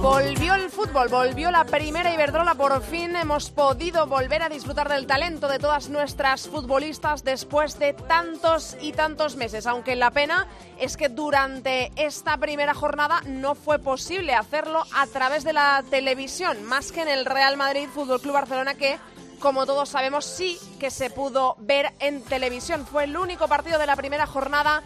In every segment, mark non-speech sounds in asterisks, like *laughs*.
Volvió el fútbol, volvió la primera Iberdrola, por fin hemos podido volver a disfrutar del talento de todas nuestras futbolistas después de tantos y tantos meses, aunque la pena es que durante esta primera jornada no fue posible hacerlo a través de la televisión, más que en el Real Madrid Fútbol Club Barcelona que como todos sabemos, sí que se pudo ver en televisión. Fue el único partido de la primera jornada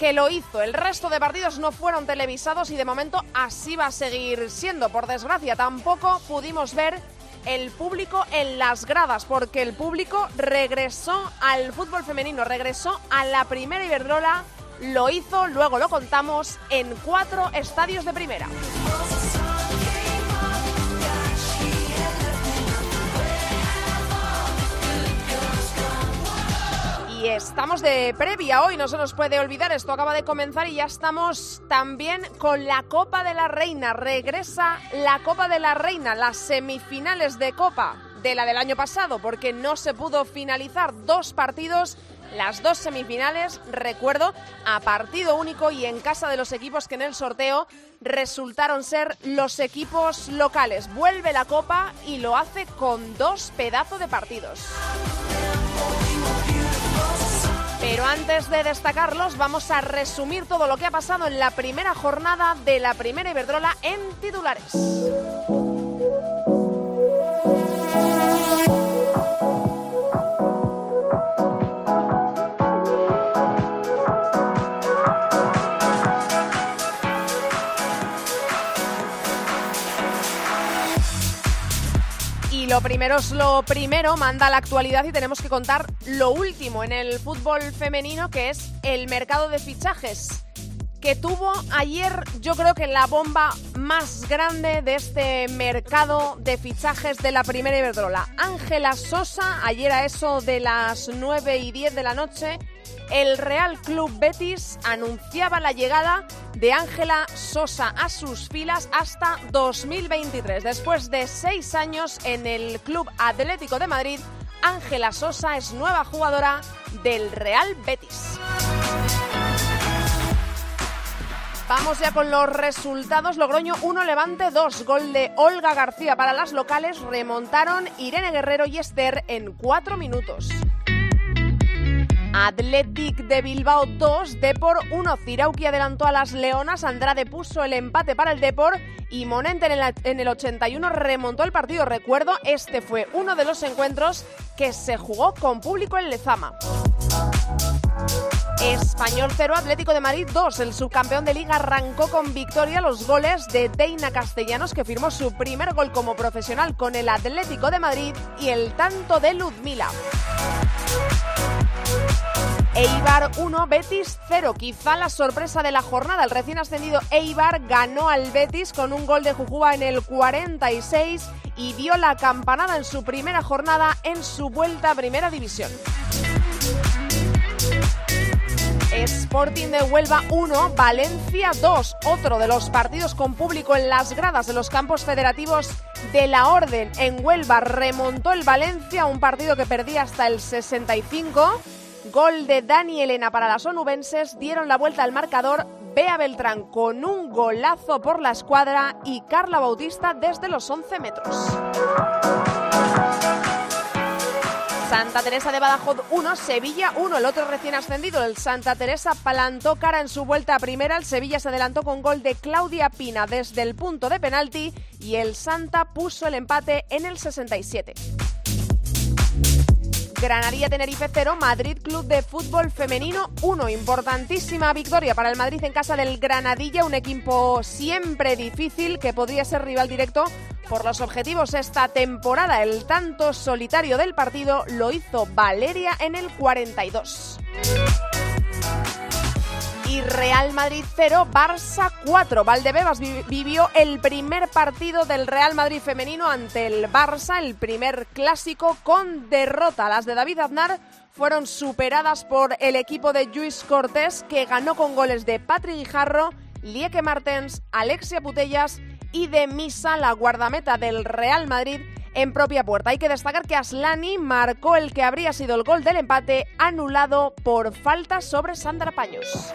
que lo hizo. El resto de partidos no fueron televisados y de momento así va a seguir siendo. Por desgracia, tampoco pudimos ver el público en las gradas, porque el público regresó al fútbol femenino, regresó a la primera Iberdrola, lo hizo, luego lo contamos, en cuatro estadios de primera. Y estamos de previa hoy, no se nos puede olvidar, esto acaba de comenzar y ya estamos también con la Copa de la Reina. Regresa la Copa de la Reina, las semifinales de Copa de la del año pasado, porque no se pudo finalizar dos partidos, las dos semifinales, recuerdo, a partido único y en casa de los equipos que en el sorteo resultaron ser los equipos locales. Vuelve la Copa y lo hace con dos pedazos de partidos. Pero antes de destacarlos, vamos a resumir todo lo que ha pasado en la primera jornada de la primera Iberdrola en titulares. Primero es lo primero, manda la actualidad y tenemos que contar lo último en el fútbol femenino, que es el mercado de fichajes que tuvo ayer yo creo que la bomba más grande de este mercado de fichajes de la primera Iberdrola. Ángela Sosa, ayer a eso de las 9 y 10 de la noche, el Real Club Betis anunciaba la llegada de Ángela Sosa a sus filas hasta 2023. Después de seis años en el Club Atlético de Madrid, Ángela Sosa es nueva jugadora del Real Betis. Vamos ya con los resultados. Logroño 1, Levante 2. Gol de Olga García para las locales. Remontaron Irene Guerrero y Esther en 4 minutos. Athletic de Bilbao 2, Depor 1. Cirauqui adelantó a las Leonas, Andrade puso el empate para el Depor y Monente en el, en el 81 remontó el partido. Recuerdo, este fue uno de los encuentros que se jugó con público en Lezama. Español 0, Atlético de Madrid 2. El subcampeón de liga arrancó con victoria los goles de Deina Castellanos, que firmó su primer gol como profesional con el Atlético de Madrid, y el tanto de Ludmila. Eibar 1, Betis 0. Quizá la sorpresa de la jornada. El recién ascendido Eibar ganó al Betis con un gol de Jujúa en el 46 y dio la campanada en su primera jornada en su vuelta a Primera División. Sporting de Huelva 1, Valencia 2, otro de los partidos con público en las gradas de los campos federativos de la Orden en Huelva remontó el Valencia, un partido que perdía hasta el 65. Gol de Dani Elena para las onubenses, dieron la vuelta al marcador Bea Beltrán con un golazo por la escuadra y Carla Bautista desde los 11 metros. Santa Teresa de Badajoz 1, Sevilla 1, el otro recién ascendido, el Santa Teresa plantó cara en su vuelta a primera, el Sevilla se adelantó con gol de Claudia Pina desde el punto de penalti y el Santa puso el empate en el 67. Granadilla Tenerife 0, Madrid Club de Fútbol Femenino 1. Importantísima victoria para el Madrid en casa del Granadilla, un equipo siempre difícil que podría ser rival directo por los objetivos esta temporada. El tanto solitario del partido lo hizo Valeria en el 42. Real Madrid 0, Barça 4. Valdebebas vivió el primer partido del Real Madrid femenino ante el Barça, el primer clásico con derrota. Las de David Aznar fueron superadas por el equipo de Luis Cortés, que ganó con goles de Patrick Guijarro, Lieke Martens, Alexia Putellas y de Misa, la guardameta del Real Madrid, en propia puerta. Hay que destacar que Aslani marcó el que habría sido el gol del empate, anulado por falta sobre Sandra Paños.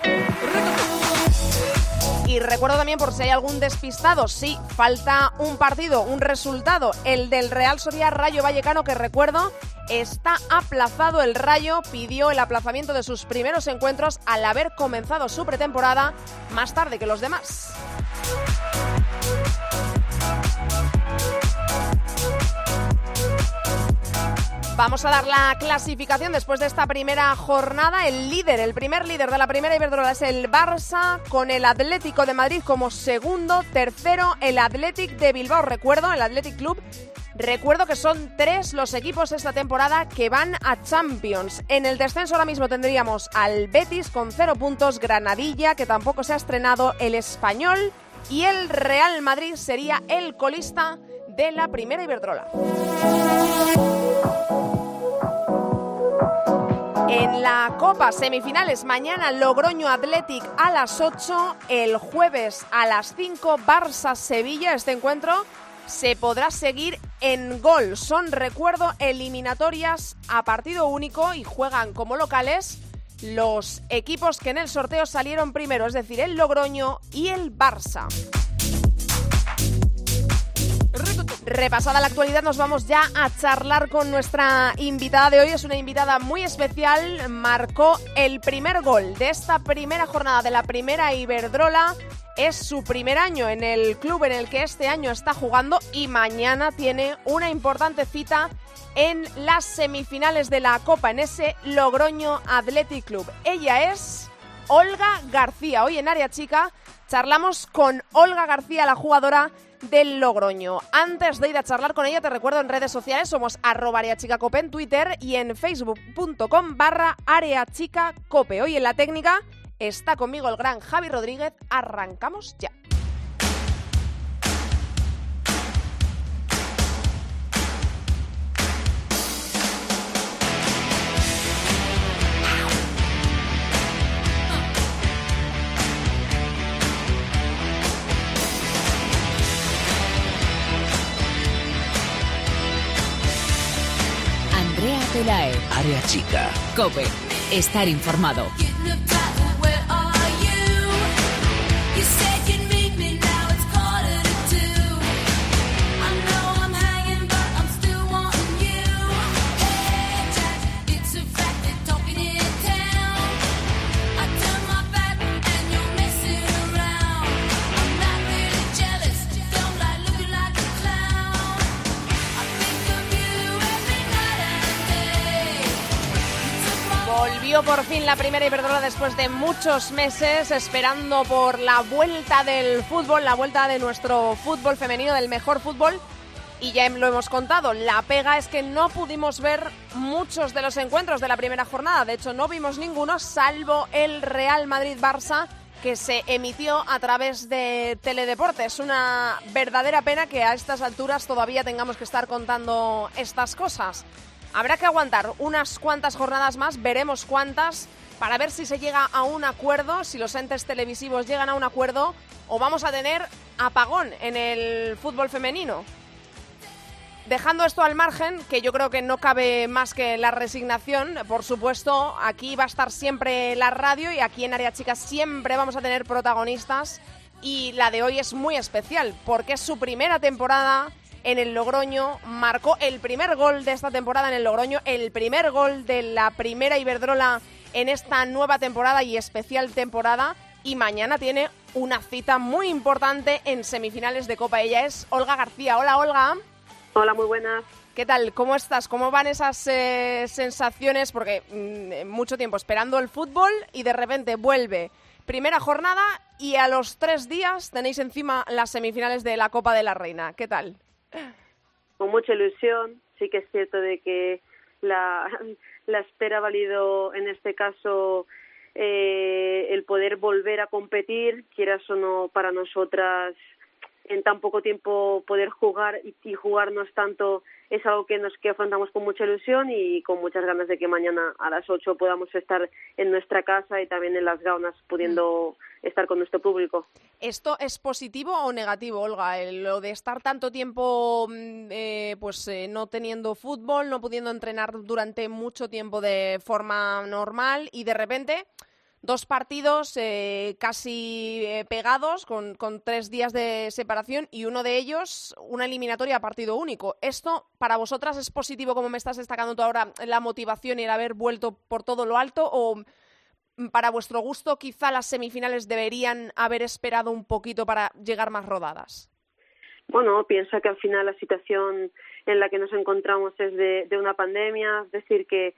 Y recuerdo también por si hay algún despistado, sí, falta un partido, un resultado, el del Real Soria Rayo Vallecano, que recuerdo está aplazado. El Rayo pidió el aplazamiento de sus primeros encuentros al haber comenzado su pretemporada más tarde que los demás. Vamos a dar la clasificación después de esta primera jornada. El líder, el primer líder de la primera Iberdrola es el Barça, con el Atlético de Madrid como segundo. Tercero, el Athletic de Bilbao. Recuerdo, el Athletic Club. Recuerdo que son tres los equipos esta temporada que van a Champions. En el descenso ahora mismo tendríamos al Betis con cero puntos, Granadilla, que tampoco se ha estrenado, el Español y el Real Madrid sería el colista de la primera Iberdrola. En la Copa Semifinales, mañana Logroño Athletic a las 8, el jueves a las 5 Barça Sevilla. Este encuentro se podrá seguir en gol. Son, recuerdo, eliminatorias a partido único y juegan como locales los equipos que en el sorteo salieron primero, es decir, el Logroño y el Barça. Repasada la actualidad, nos vamos ya a charlar con nuestra invitada de hoy. Es una invitada muy especial. Marcó el primer gol de esta primera jornada de la primera Iberdrola. Es su primer año en el club en el que este año está jugando y mañana tiene una importante cita en las semifinales de la Copa, en ese Logroño Athletic Club. Ella es Olga García. Hoy en Área Chica charlamos con Olga García, la jugadora del Logroño. Antes de ir a charlar con ella, te recuerdo en redes sociales, somos arroba areachicacope en Twitter y en facebook.com barra areachicacope. Hoy en la técnica está conmigo el gran Javi Rodríguez. Arrancamos ya. Área chica. Cope. Estar informado. Por fin la primera Iberdrola después de muchos meses esperando por la vuelta del fútbol, la vuelta de nuestro fútbol femenino, del mejor fútbol. Y ya lo hemos contado, la pega es que no pudimos ver muchos de los encuentros de la primera jornada. De hecho, no vimos ninguno, salvo el Real Madrid-Barça, que se emitió a través de Teledeporte. Es una verdadera pena que a estas alturas todavía tengamos que estar contando estas cosas. Habrá que aguantar unas cuantas jornadas más, veremos cuántas, para ver si se llega a un acuerdo, si los entes televisivos llegan a un acuerdo, o vamos a tener apagón en el fútbol femenino. Dejando esto al margen, que yo creo que no cabe más que la resignación, por supuesto, aquí va a estar siempre la radio y aquí en Área Chica siempre vamos a tener protagonistas y la de hoy es muy especial porque es su primera temporada en el Logroño, marcó el primer gol de esta temporada en el Logroño, el primer gol de la primera Iberdrola en esta nueva temporada y especial temporada y mañana tiene una cita muy importante en semifinales de Copa. Ella es Olga García. Hola Olga. Hola, muy buenas. ¿Qué tal? ¿Cómo estás? ¿Cómo van esas eh, sensaciones? Porque mm, mucho tiempo esperando el fútbol y de repente vuelve. Primera jornada y a los tres días tenéis encima las semifinales de la Copa de la Reina. ¿Qué tal? Con mucha ilusión. Sí que es cierto de que la, *laughs* la espera ha valido en este caso eh, el poder volver a competir, quieras o no, para nosotras en tan poco tiempo poder jugar y, y jugarnos tanto es algo que nos que afrontamos con mucha ilusión y con muchas ganas de que mañana a las 8 podamos estar en nuestra casa y también en las gaunas pudiendo mm. estar con nuestro público. ¿Esto es positivo o negativo, Olga? Lo de estar tanto tiempo mm, eh, pues eh, no teniendo fútbol, no pudiendo entrenar durante mucho tiempo de forma normal y de repente dos partidos eh, casi eh, pegados, con, con, tres días de separación y uno de ellos una eliminatoria a partido único. ¿Esto para vosotras es positivo, como me estás destacando tú ahora, la motivación y el haber vuelto por todo lo alto? ¿O mm, para vuestro gusto quizá las semifinales deberían haber esperado un poquito para llegar más rodadas? Bueno, piensa que al final la situación en la que nos encontramos es de, de una pandemia, es decir, que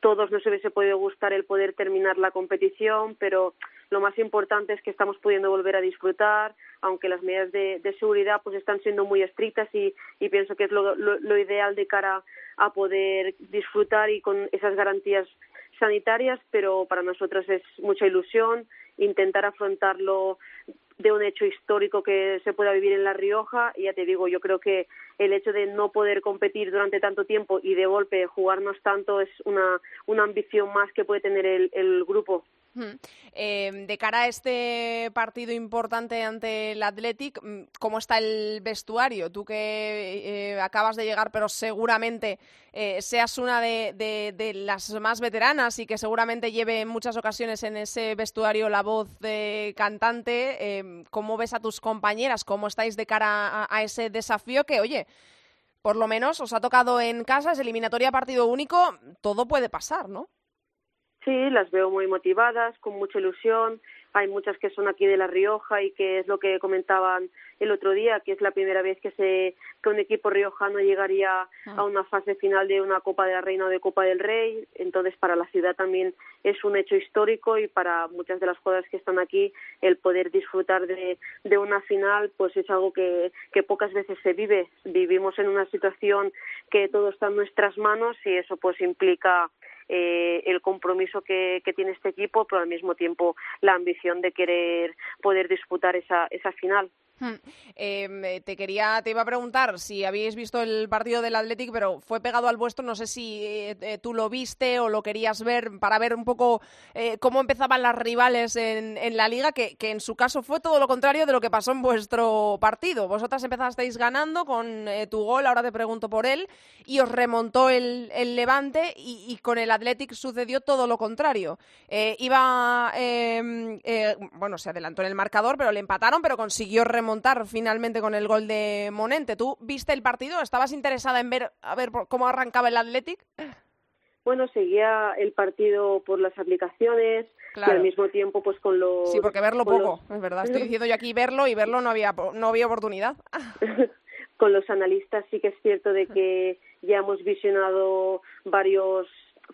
todos nos hubiese podido gustar el poder terminar la competición, pero lo más importante es que estamos pudiendo volver a disfrutar, aunque las medidas de, seguridad pues están siendo muy estrictas y, pienso que es lo, lo, ideal de cara a poder disfrutar y con esas garantías sanitarias, pero para nosotros es mucha ilusión intentar afrontarlo de un hecho histórico que se pueda vivir en La Rioja. Y ya te digo, yo creo que el hecho de no poder competir durante tanto tiempo y de golpe jugarnos tanto es una, una ambición más que puede tener el, el grupo. Eh, de cara a este partido importante ante el Athletic, mm, ¿cómo está el vestuario? Tú que eh, acabas de llegar, pero seguramente eh, seas una de, de, las más veteranas y que seguramente lleve en muchas ocasiones en ese vestuario la voz de cantante, em, ¿cómo ves a tus compañeras? ¿Cómo estáis de cara a, a ese desafío que, oye, por lo menos os ha tocado en casa, es eliminatoria partido único, todo puede pasar, ¿no? Sí, las veo muy motivadas, con mucha ilusión. Hay muchas que son aquí de La Rioja y que es lo que comentaban el otro día, que es la primera vez que, se, que un equipo riojano llegaría a ah. una fase final de una Copa de la Reina o de Copa del Rey. Entonces, para la ciudad también es un hecho histórico y para muchas de las jugadoras que están aquí, el poder disfrutar de, de una final, pues es algo que, que pocas veces se vive. Vivimos en una situación que todo está en nuestras manos y eso pues implica eh, el compromiso que, que, tiene este equipo, pero al mismo tiempo la ambición de querer poder disputar esa, esa final. *laughs* Em, eh, te quería, te iba a preguntar si habíais visto el partido del Athletic, pero fue pegado al vuestro. No sé si eh, eh, tú lo viste o lo querías ver para ver un poco cómo empezaban las rivales en, la liga, que, en su caso fue todo lo contrario de lo que pasó en vuestro partido. Vosotras empezasteis ganando con tu gol, ahora te pregunto por él, y os remontó el, el Levante y, y, con el Athletic sucedió todo lo contrario. iba, em, bueno, se adelantó en el marcador, pero le empataron, pero consiguió remontar montar finalmente con el gol de Monente. ¿Tú viste el partido? ¿Estabas interesada en ver a ver cómo arrancaba el Athletic? Bueno, seguía el partido por las aplicaciones y al mismo tiempo pues con los... Sí, porque verlo poco, es verdad. Estoy *laughs* diciendo yo aquí verlo y verlo no había, no había oportunidad. *laughs* con los analistas sí que es cierto de que ya hemos visionado varios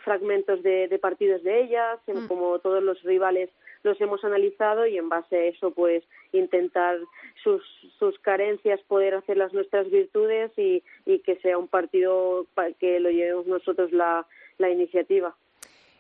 fragmentos de, de partidos de ellas, mm. como todos los rivales los hemos analizado y en base a eso pues intentar sus, sus carencias poder hacer las nuestras virtudes y, y que sea un partido que lo llevemos nosotros la, la iniciativa.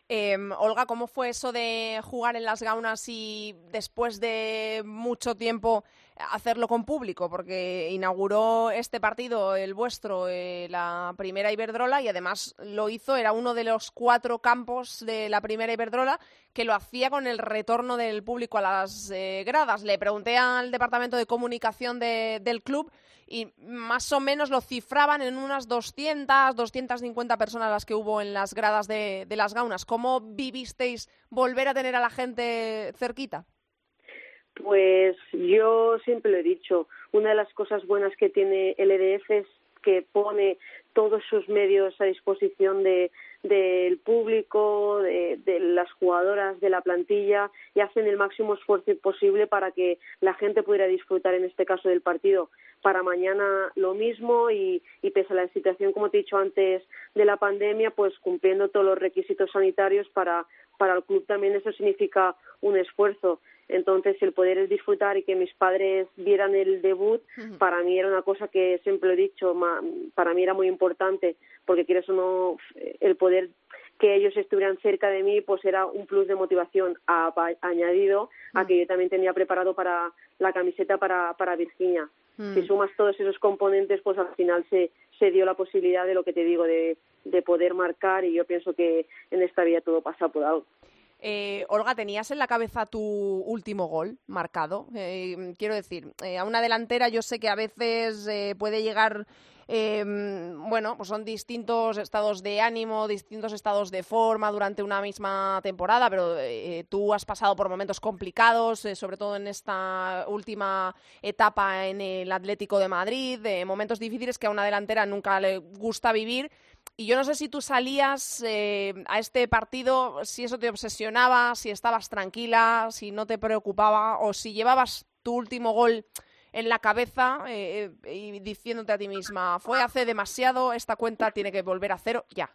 Eh, Olga, ¿cómo fue eso de jugar en las gaunas y después de mucho tiempo hacerlo con público? Porque inauguró este partido, el vuestro, eh, la primera Iberdrola y además lo hizo, era uno de los cuatro campos de la primera Iberdrola que lo hacía con el retorno del público a las eh, gradas. Le pregunté al departamento de comunicación del club y más o menos lo cifraban en unas 200, 250 personas las que hubo en las gradas de, de las gaunas. ¿Cómo vivisteis volver a tener a la gente cerquita? Pues yo siempre lo he dicho, una de las cosas buenas que tiene el EDF es que pone todos sus medios a disposición de, del público, de, de, las jugadoras, de la plantilla y hacen el máximo esfuerzo posible para que la gente pudiera disfrutar en este caso del partido. Para mañana lo mismo y, y pese a la situación, como te he dicho antes, de la pandemia, pues cumpliendo todos los requisitos sanitarios para, para el club también eso significa un esfuerzo. Entonces, el poder disfrutar y que mis padres vieran el debut, para mí era una cosa que siempre he dicho, para mí era muy importante, porque quieres o no, el poder que ellos estuvieran cerca de mí, pues era un plus de motivación añadido a que yo también tenía preparado para la camiseta para, para Virginia. Si sumas todos esos componentes, pues al final se, se dio la posibilidad de lo que te digo, de, de poder marcar y yo pienso que en esta vida todo pasa por algo. Eh, Olga, ¿tenías en la cabeza tu último gol marcado? Eh, quiero decir, eh, a una delantera yo sé que a veces puede llegar Em, bueno, pues son distintos estados de ánimo, distintos estados de forma durante una misma temporada, pero eh, tú has pasado por momentos complicados, eh, sobre todo en esta última etapa en el Atlético de Madrid, momentos difíciles que a una delantera nunca le gusta vivir. Y yo no sé si tú salías eh, a este partido, si eso te obsesionaba, si estabas tranquila, si no te preocupaba o si llevabas tu último gol en la cabeza eh, eh, y diciéndote a ti misma, fue hace demasiado, esta cuenta tiene que volver a cero ya?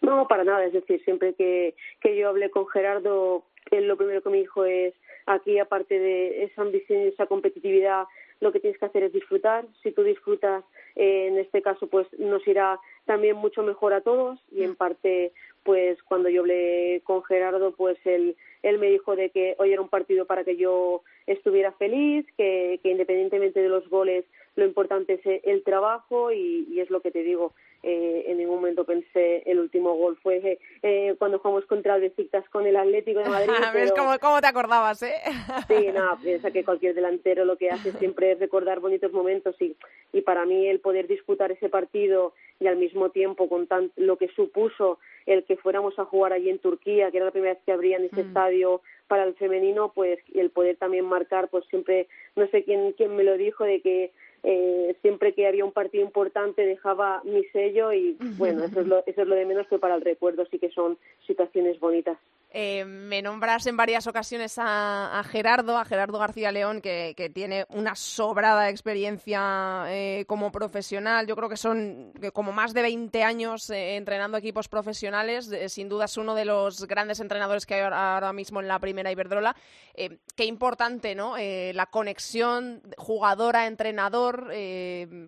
No, para nada. Es decir, siempre que, que yo hablé con Gerardo, él lo primero que me dijo es, aquí aparte de esa ambición y esa competitividad, lo que tienes que hacer es disfrutar. Si tú disfrutas, eh, en este caso, pues nos irá también mucho mejor a todos y en mm. parte, pues cuando yo hablé con Gerardo, pues él, él me dijo de que hoy era un partido para que yo estuviera feliz, que, que independientemente de los goles, lo importante es el trabajo y, y es lo que te digo. Eh, en ningún momento pensé el último gol fue eh, cuando jugamos contra el Besiktas con el Atlético de Madrid. *laughs* ¿Ves cómo, te acordabas, eh? *laughs* sí, nada, piensa que cualquier delantero lo que hace siempre es recordar bonitos momentos y, y para mí el poder disputar ese partido y al mismo tiempo con tan, lo que supuso el que fuéramos a jugar allí en Turquía, que era la primera vez que abrían ese mm. estadio para el femenino, pues el poder también marcar, pues siempre, no sé quién, quién me lo dijo, de que eh, siempre que había un partido importante dejaba mi sello y bueno, eso es lo, eso es lo de menos que para el recuerdo sí que son situaciones bonitas. Eh, me nombras en varias ocasiones a, Gerardo, a Gerardo García León, que, tiene una sobrada experiencia eh, como profesional. Yo creo que son como más de 20 años eh, entrenando equipos profesionales. sin duda es uno de los grandes entrenadores que hay ahora mismo en la primera Iberdrola. qué importante, ¿no? la conexión jugadora-entrenador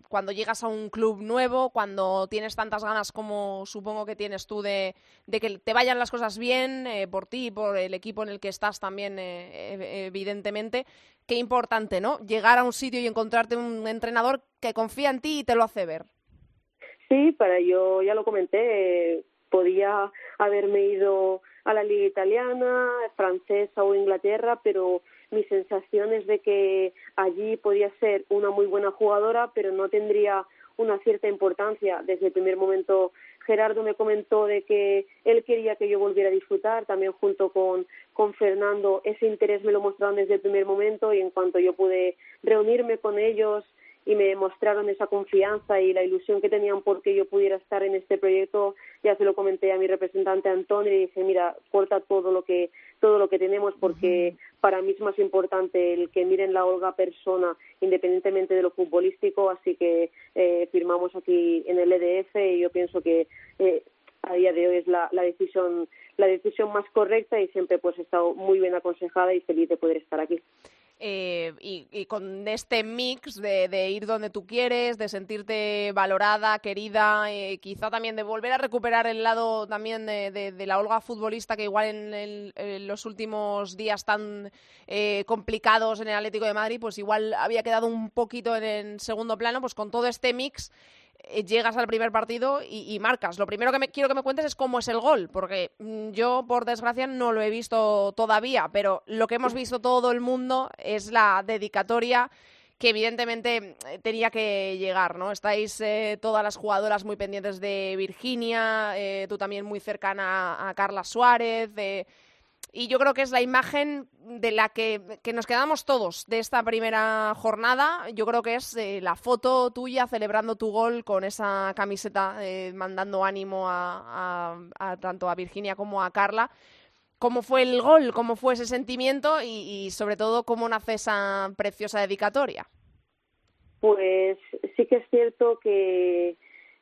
cuando llegas a un club nuevo, cuando tienes tantas ganas como supongo que tienes tú de, de que te vayan las cosas bien por ti y por el equipo en el que estás también, eh, evidentemente. Qué importante, ¿no? Llegar a un sitio y encontrarte un entrenador que confía en ti y te lo hace ver. Sí, para yo ya lo comenté, podía haberme ido a la liga italiana, francesa o Inglaterra, pero mi sensación es de que allí podía ser una muy buena jugadora, pero no tendría una cierta importancia. Desde el primer momento Gerardo me comentó de que él quería que yo volviera a disfrutar, también junto con, con Fernando, ese interés me lo mostraron desde el primer momento y en cuanto yo pude reunirme con ellos y me mostraron esa confianza y la ilusión que tenían porque yo pudiera estar en este proyecto, ya se lo comenté a mi representante Antonio y dije, mira, corta todo lo que todo lo que tenemos porque para mí es más importante el que miren la Olga persona independientemente de lo futbolístico, así que eh, firmamos aquí en el EDF y yo pienso que eh, a día de hoy es la, la decisión la decisión más correcta y siempre pues he estado muy bien aconsejada y feliz de poder estar aquí. Eh, y, con este mix de, ir donde tú quieres, de sentirte valorada, querida, eh, quizá también de volver a recuperar el lado también de, la Olga futbolista que igual en, los últimos días tan eh, complicados en el Atlético de Madrid, pues igual había quedado un poquito en segundo plano, pues con todo este mix llegas al primer partido y, marcas. Lo primero que me, quiero que me cuentes es cómo es el gol, porque mm, yo, por desgracia, no lo he visto todavía, pero lo que hemos visto todo el mundo es la dedicatoria que evidentemente eh, tenía que llegar, ¿no? Estáis eh, todas las jugadoras muy pendientes de Virginia, tú también muy cercana a Carla Suárez, y yo creo que es la imagen de la que, nos quedamos todos de esta primera jornada. Yo creo que es eh, la foto tuya celebrando tu gol con esa camiseta, eh, mandando ánimo a, tanto a Virginia como a Carla. ¿Cómo fue el gol? ¿Cómo fue ese sentimiento? Y, y sobre todo, ¿cómo nace esa preciosa dedicatoria? Pues sí que es cierto que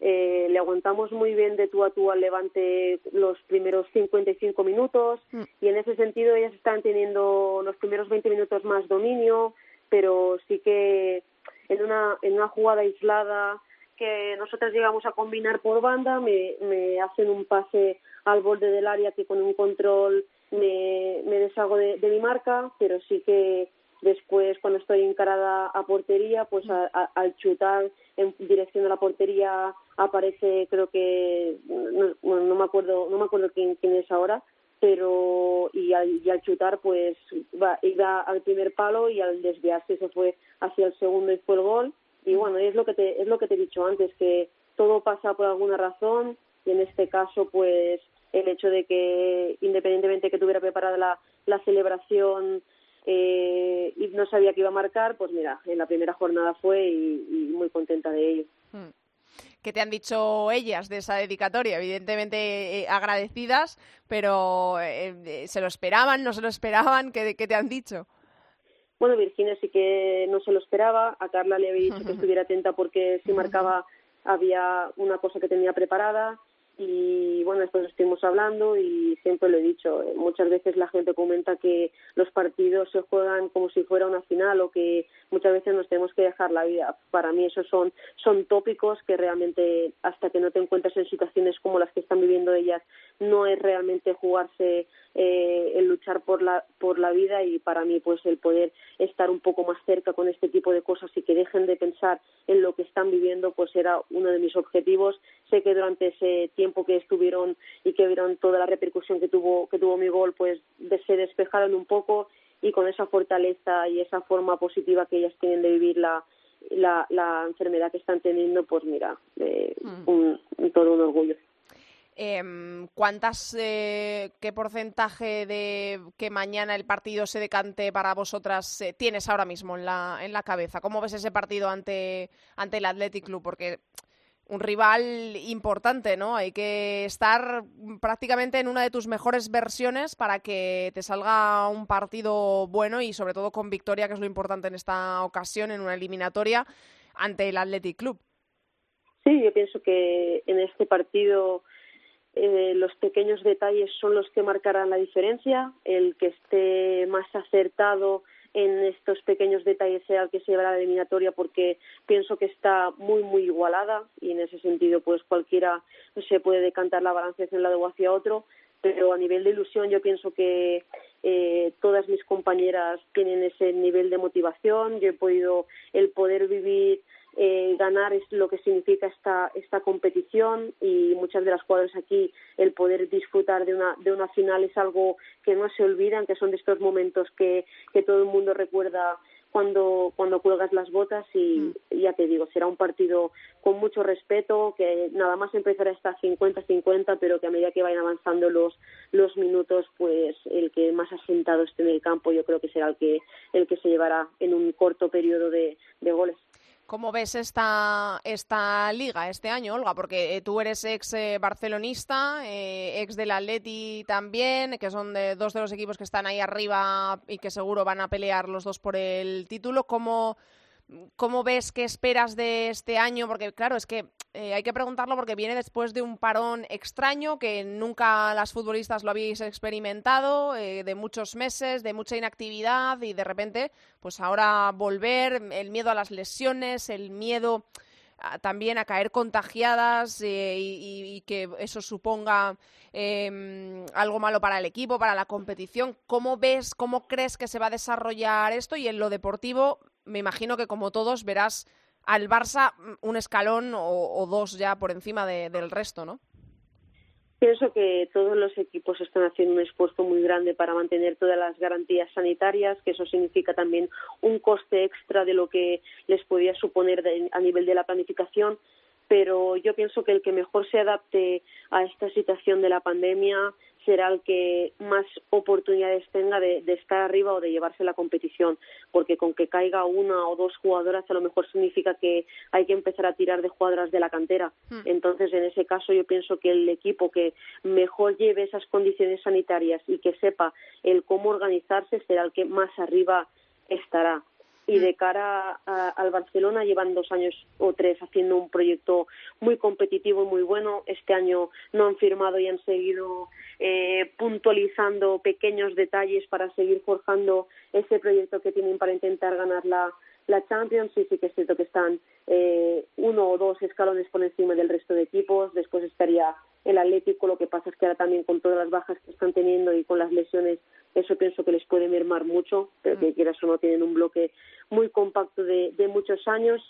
eh, le aguantamos muy bien de tú a tú al Levante los primeros 55 minutos mm. y en ese sentido ellas están teniendo los primeros 20 minutos más dominio, pero sí que en una, en una jugada aislada que nosotras llegamos a combinar por banda, me, me hacen un pase al borde del área que con un control me, me deshago de, mi marca, pero sí que después cuando estoy encarada a portería, pues al chutar en dirección a la portería aparece, creo que, no, no me acuerdo, no me acuerdo quién, quién es ahora, pero y al, y al chutar pues va, iba al primer palo y al desviarse se fue hacia el segundo y fue el gol. Y bueno es lo que te es lo que te he dicho antes que todo pasa por alguna razón y en este caso pues el hecho de que independientemente que tuviera preparada la, la celebración eh, y no sabía que iba a marcar pues mira en la primera jornada fue y, muy contenta de ello hmm. ¿Qué te han dicho ellas de esa dedicatoria? Evidentemente eh, agradecidas, pero eh, eh, ¿se lo esperaban, no se lo esperaban? ¿Qué, ¿Qué, te han dicho? Bueno, Virginia sí que no se lo esperaba. A Carla le había dicho que *laughs* estuviera atenta porque si marcaba había una cosa que tenía preparada y bueno, después estuvimos hablando y siempre lo he dicho, eh, muchas veces la gente comenta que los partidos se juegan como si fuera una final o que muchas veces nos tenemos que dejar la vida. Para mí esos son, son tópicos que realmente hasta que no te encuentras en situaciones como las que están viviendo ellas no es realmente jugarse eh, el luchar por la, por la vida y para mí pues el poder estar un poco más cerca con este tipo de cosas y que dejen de pensar en lo que están viviendo pues era uno de mis objetivos. Sé que durante ese tiempo que estuvieron y que vieron toda la repercusión que tuvo, que tuvo mi gol pues se despejaron un poco y con esa fortaleza y esa forma positiva que ellas tienen de vivir la, la, la enfermedad que están teniendo, pues mira, eh, mm. un, todo un orgullo. Eh, ¿Cuántas, eh, qué porcentaje de que mañana el partido se decante para vosotras eh, tienes ahora mismo en la, en la cabeza? ¿Cómo ves ese partido ante, ante el Athletic Club? Porque un rival importante, ¿no? Hay que estar prácticamente en una de tus mejores versiones para que te salga un partido bueno y sobre todo con victoria, que es lo importante en esta ocasión, en una eliminatoria ante el Athletic Club. Sí, yo pienso que en este partido eh, los pequeños detalles son los que marcarán la diferencia. El que esté más acertado en estos pequeños detalles sea el que se llevará la eliminatoria porque pienso que está muy muy igualada y en ese sentido pues cualquiera se puede decantar la balanza hacia un lado o hacia otro pero a nivel de ilusión yo pienso que eh, todas mis compañeras tienen ese nivel de motivación. Yo he podido el poder vivir eh, ganar es lo que significa esta, esta competición y muchas de las jugadoras aquí el poder disfrutar de una, de una final es algo que no se olvidan, que son de estos momentos que, que todo el mundo recuerda cuando, cuando cuelgas las botas y, mm. ya te digo, será un partido con mucho respeto, que nada más empezará hasta 50-50, pero que a medida que vayan avanzando los, los minutos, pues el que más asentado esté en el campo yo creo que será el que, el que se llevará en un corto periodo de goles. ¿Cómo ves esta, esta liga este año, Olga? Porque eh, tú eres ex eh, barcelonista, eh, ex del Atleti también, que son de, dos de los equipos que están ahí arriba y que seguro van a pelear los dos por el título. ¿Cómo, ¿Cómo ves, qué esperas de este año? Porque claro, es que eh, hay que preguntarlo porque viene después de un parón extraño que nunca las futbolistas lo habéis experimentado, eh, de muchos meses, de mucha inactividad y de repente, pues ahora volver, el miedo a las lesiones, el miedo también a caer contagiadas eh, y, que eso suponga em, algo malo para el equipo, para la competición. ¿Cómo ves, cómo crees que se va a desarrollar esto? Y en lo deportivo, me imagino que como todos verás al Barça mm, un escalón o, dos ya por encima del resto, ¿no? Pienso que todos los equipos están haciendo un esfuerzo muy grande para mantener todas las garantías sanitarias, que eso significa también un coste extra de lo que les podía suponer a nivel de la planificación, pero yo pienso que el que mejor se adapte a esta situación de la pandemia será el que más oportunidades tenga de, estar arriba o de llevarse la competición, porque con que caiga una o dos jugadoras a lo mejor significa que hay que empezar a tirar de jugadoras de la cantera. Hmm. Entonces, en ese caso, yo pienso que el equipo que mejor lleve esas condiciones sanitarias y que sepa el cómo organizarse será el que más arriba estará y de cara al Barcelona llevan dos años o tres haciendo un proyecto muy competitivo y muy bueno. Este año no han firmado y han seguido eh, puntualizando pequeños detalles para seguir forjando ese proyecto que tienen para intentar ganar la, la Champions sí, sí que es cierto que están eh, uno o dos escalones por encima del resto de equipos. Después estaría el Atlético. Lo que pasa es que ahora también con todas las bajas que están teniendo y con las lesiones, eso pienso que les puede mermar mucho. Pero que quieras o no, tienen un bloque muy compacto de, de muchos años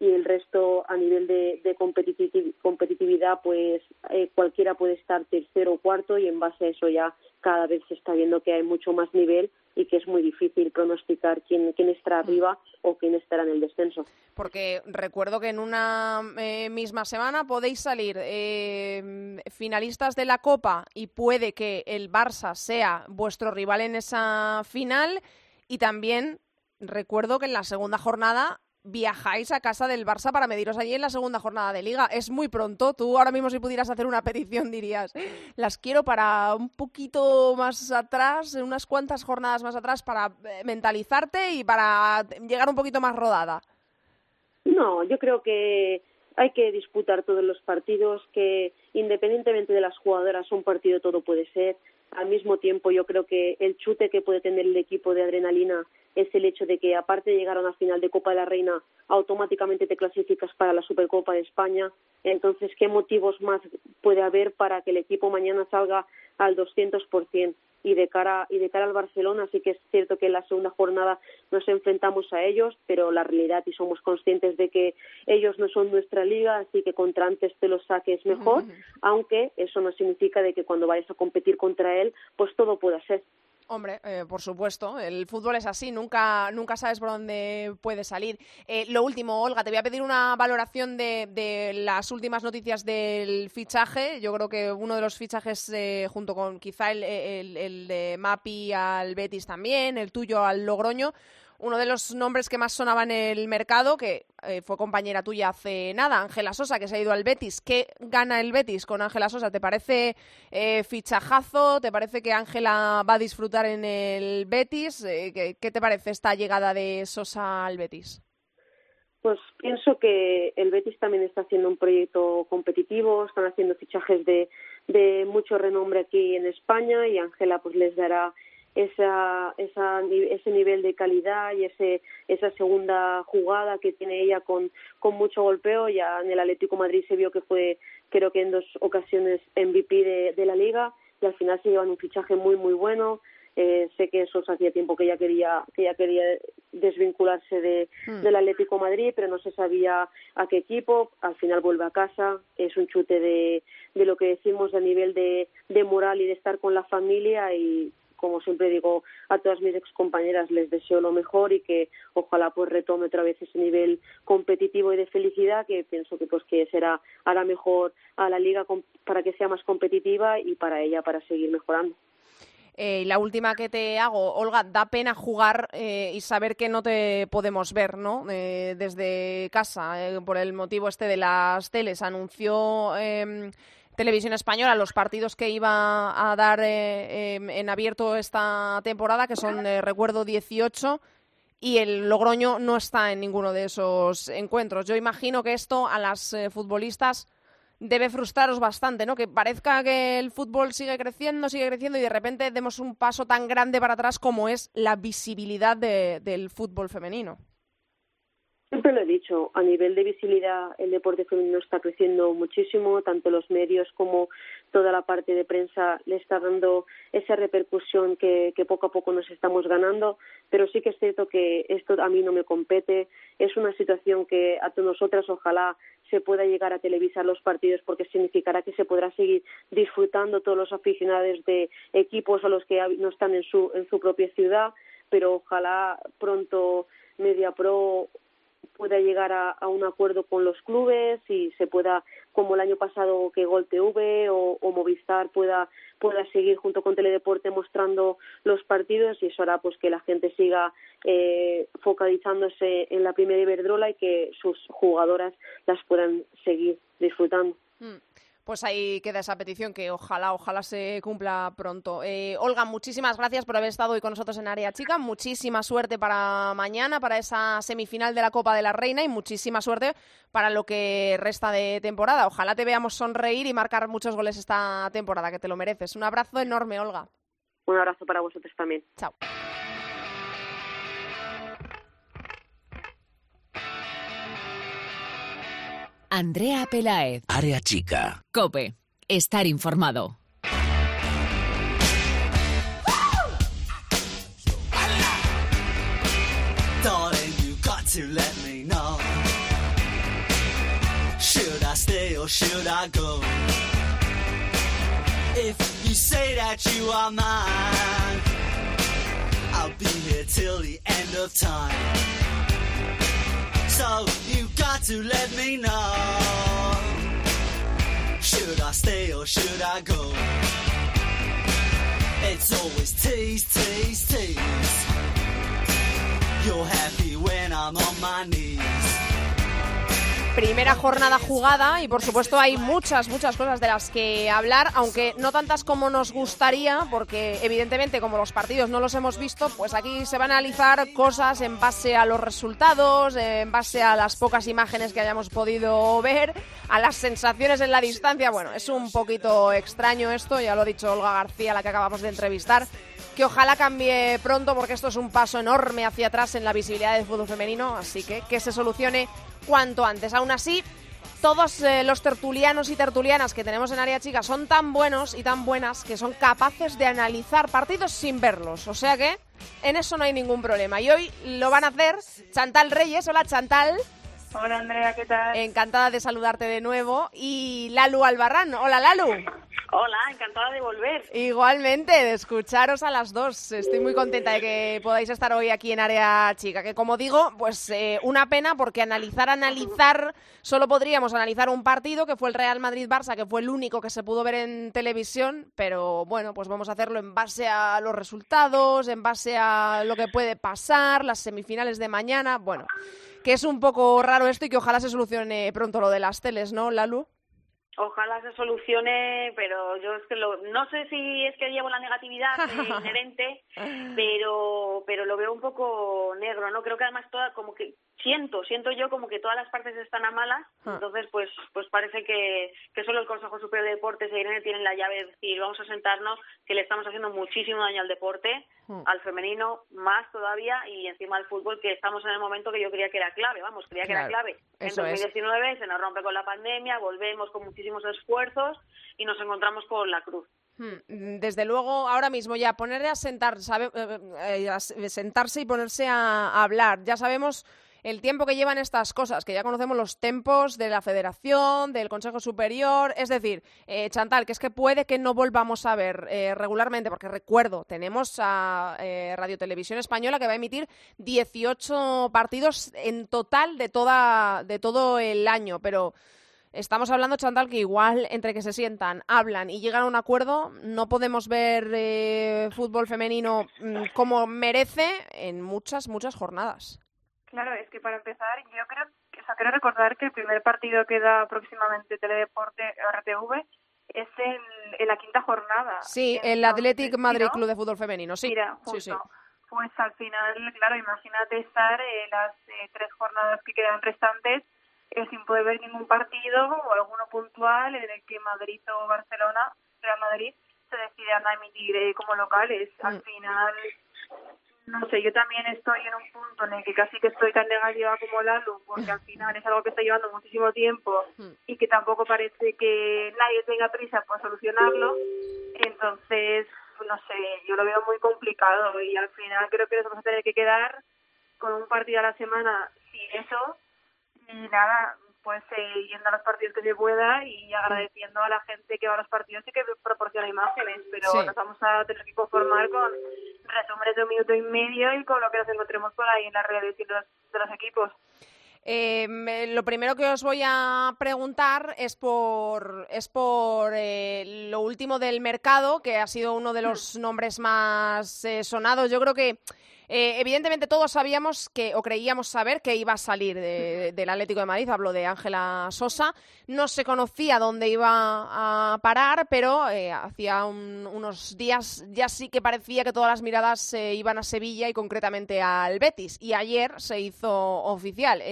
y el resto a nivel de, de competitividad pues eh, cualquiera puede estar tercero o cuarto y en base a eso ya cada vez se está viendo que hay mucho más nivel y que es muy difícil pronosticar quién, quién estará mm. arriba o quién estará en el descenso. Porque recuerdo que en una eh, misma semana podéis salir eh, finalistas de la Copa y puede que el Barça sea vuestro rival en esa final y también recuerdo que en la segunda jornada viajáis a casa del Barça para mediros allí en la segunda jornada de liga. Es muy pronto. Tú ahora mismo si pudieras hacer una petición *laughs* dirías, las quiero para un poquito más atrás, unas cuantas jornadas más atrás para eh, mentalizarte y para llegar un poquito más rodada. No, yo creo que hay que disputar todos los partidos, que independientemente de las jugadoras, un partido todo puede ser. Al mismo tiempo, yo creo que el chute que puede tener el equipo de adrenalina es el hecho de que, aparte de llegar a una final de Copa de la Reina, automáticamente te clasificas para la Supercopa de España. Entonces, ¿qué motivos más puede haber para que el equipo mañana salga al 200%? y de cara y de cara al Barcelona sí que es cierto que en la segunda jornada nos enfrentamos a ellos pero la realidad y somos conscientes de que ellos no son nuestra liga así que contra antes te los saques mejor aunque eso no significa de que cuando vayas a competir contra él pues todo pueda ser Hombre, eh, por supuesto, el fútbol es así, nunca, nunca sabes por dónde puede salir. Eh, lo último, Olga, te voy a pedir una valoración de, las últimas noticias del fichaje. Yo creo que uno de los fichajes, eh, junto con quizá el, el de Mapi al Betis también, el tuyo al Logroño, uno de los nombres que más sonaba en el mercado, que eh, fue compañera tuya hace nada, Ángela Sosa, que se ha ido al Betis. ¿Qué gana el Betis con Ángela Sosa? ¿Te parece eh, fichajazo? ¿Te parece que Ángela va a disfrutar en el Betis? Eh, ¿qué, te parece esta llegada de Sosa al Betis? Pues pienso que el Betis también está haciendo un proyecto competitivo, están haciendo fichajes de, de mucho renombre aquí en España y Ángela pues les dará esa, esa, ese nivel de calidad y ese, esa segunda jugada que tiene ella con, con mucho golpeo. Ya en el Atlético Madrid se vio que fue, creo que en dos ocasiones, MVP de, de la liga y al final se llevan un fichaje muy, muy bueno. Eh, sé que eso hacía tiempo que ella quería que ella quería desvincularse de, hmm. del Atlético Madrid pero no se sabía a qué equipo al final vuelve a casa es un chute de, de lo que decimos a nivel de, de moral y de estar con la familia y como siempre digo a todas mis excompañeras, les deseo lo mejor y que ojalá pues retome otra vez ese nivel competitivo y de felicidad que pienso que pues que será hará mejor a la liga para que sea más competitiva y para ella para seguir mejorando. Eh, la última que te hago, Olga, da pena jugar eh, y saber que no te podemos ver, ¿no? Eh, desde casa, por el motivo este de las teles. Anunció em, Televisión Española los partidos que iba a dar eh, em, en abierto esta temporada, que son, eh, recuerdo, 18, y el Logroño no está en ninguno de esos encuentros. Yo imagino que esto a las eh, futbolistas debe frustraros bastante, ¿no? Que parezca que el fútbol sigue creciendo, sigue creciendo y de repente demos un paso tan grande para atrás como es la visibilidad del fútbol femenino. Siempre lo he dicho, a nivel de visibilidad el deporte femenino está creciendo muchísimo, tanto los medios como toda la parte de prensa le está dando esa repercusión que, que poco a poco nos estamos ganando, pero sí que es cierto que esto a mí no me compete, es una situación que a nosotras ojalá se pueda llegar a televisar los partidos porque significará que se podrá seguir disfrutando todos los aficionados de equipos a los que no están en su, en su propia ciudad, pero ojalá pronto MediaPro pueda llegar a, un acuerdo con los clubes y se pueda, como el año pasado que Gol TV o, Movistar pueda, pueda seguir junto con Teledeporte mostrando los partidos y eso hará pues que la gente siga eh, focalizándose en la primera Iberdrola y que sus jugadoras las puedan seguir disfrutando. Mm. Pues ahí queda esa petición que ojalá, ojalá se cumpla pronto. Eh, Olga, muchísimas gracias por haber estado hoy con nosotros en Área Chica. Muchísima suerte para mañana, para esa semifinal de la Copa de la Reina y muchísima suerte para lo que resta de temporada. Ojalá te veamos sonreír y marcar muchos goles esta temporada, que te lo mereces. Un abrazo enorme, Olga. Un abrazo para vosotros también. Chao. Andrea Pelaez. Área chica. Cope. Estar informado. Darling, you got to let me know. Should I stay or should I go? If you say that you are mine, I'll be here till the end of time. So got to let me know. Should I stay or should I go? It's always tease, tease, tease. You're happy when I'm on my knees. Primera jornada jugada y por supuesto hay muchas, muchas cosas de las que hablar, aunque no tantas como nos gustaría, porque evidentemente como los partidos no los hemos visto, pues aquí se van a analizar cosas en base a los resultados, en base a las pocas imágenes que hayamos podido ver, a las sensaciones en la distancia. Bueno, es un poquito extraño esto, ya lo ha dicho Olga García, la que acabamos de entrevistar que ojalá cambie pronto porque esto es un paso enorme hacia atrás en la visibilidad del fútbol femenino, así que que se solucione cuanto antes. Aún así, todos eh, los tertulianos y tertulianas que tenemos en área chica son tan buenos y tan buenas que son capaces de analizar partidos sin verlos. O sea que en eso no hay ningún problema. Y hoy lo van a hacer Chantal Reyes. Hola Chantal. Hola Andrea, ¿qué tal? Encantada de saludarte de nuevo. Y Lalu Albarrán. Hola Lalu. Hola, encantada de volver. Igualmente, de escucharos a las dos. Estoy muy contenta de que podáis estar hoy aquí en Área Chica. Que como digo, pues eh, una pena porque analizar, analizar, solo podríamos analizar un partido que fue el Real Madrid-Barça, que fue el único que se pudo ver en televisión. Pero bueno, pues vamos a hacerlo en base a los resultados, en base a lo que puede pasar, las semifinales de mañana. Bueno, que es un poco raro esto y que ojalá se solucione pronto lo de las teles, ¿no, Lalu? Ojalá se solucione, pero yo es que lo, no sé si es que llevo la negatividad *laughs* inherente, pero pero lo veo un poco negro, ¿no? Creo que además toda como que siento, siento yo como que todas las partes están a malas, entonces pues pues parece que, que solo el Consejo Superior de Deportes e Irene tienen la llave de decir vamos a sentarnos que le estamos haciendo muchísimo daño al deporte, al femenino más todavía y encima al fútbol que estamos en el momento que yo creía que era clave, vamos, creía que era clave. En 2019 se nos rompe con la pandemia, volvemos con muchísimos esfuerzos y nos encontramos con la cruz. Desde luego, ahora mismo ya poner a sentar, sabe, eh, a sentarse y ponerse a hablar. Ya sabemos el tiempo que llevan estas cosas, que ya conocemos los tempos de la Federación, del Consejo Superior, es decir, eh, Chantal, que es que puede que no volvamos a ver eh, regularmente, porque recuerdo, tenemos a eh, Radio Televisión Española que va a emitir 18 partidos en total de, toda, de todo el año, pero... Estamos hablando, Chantal, que igual entre que se sientan, hablan y llegan a un acuerdo, no podemos ver fútbol femenino mm, como merece en muchas, muchas jornadas. Claro, es que para empezar, yo creo, o sea, quiero recordar que el primer partido que da próximamente Teledeporte RTV es en, en la quinta jornada. Sí, el Athletic Madrid Club de Fútbol Femenino, sí. Mira, justo. Pues al final, claro, imagínate estar en las eh, tres jornadas que quedan restantes eh, sin poder ver ningún partido o alguno puntual en el que Madrid o Barcelona, Real Madrid, se decidan a emitir eh, como locales. Al mm. final no sé, yo también estoy en un punto en el que casi que estoy tan negativa como Lalu, porque al final es algo que está llevando muchísimo tiempo hmm. y que tampoco parece que nadie tenga prisa por solucionarlo. Entonces, no sé, yo lo veo muy complicado y al final creo que nos vamos a tener que quedar con un partido a la semana sin eso y nada, pues eh, yendo a los partidos que se pueda y agradeciendo a la gente que va a los partidos y que proporciona imágenes, pero nos vamos a tener que conformar con resúmenes de un minuto y medio y con lo que nos encontremos por ahí en las redes de los, de los equipos. Eh, lo primero que os voy a preguntar es por, es por eh, lo último del mercado, que ha sido uno de los nombres más eh, sonados. Yo creo que eh, evidentemente todos sabíamos que, o creíamos saber que iba a salir del Atlético de Madrid, hablo de Ángela Sosa. No se conocía dónde iba a parar, pero eh, hacía unos días ya sí que parecía que todas las miradas se iban a Sevilla y concretamente al Betis. Y ayer se hizo oficial.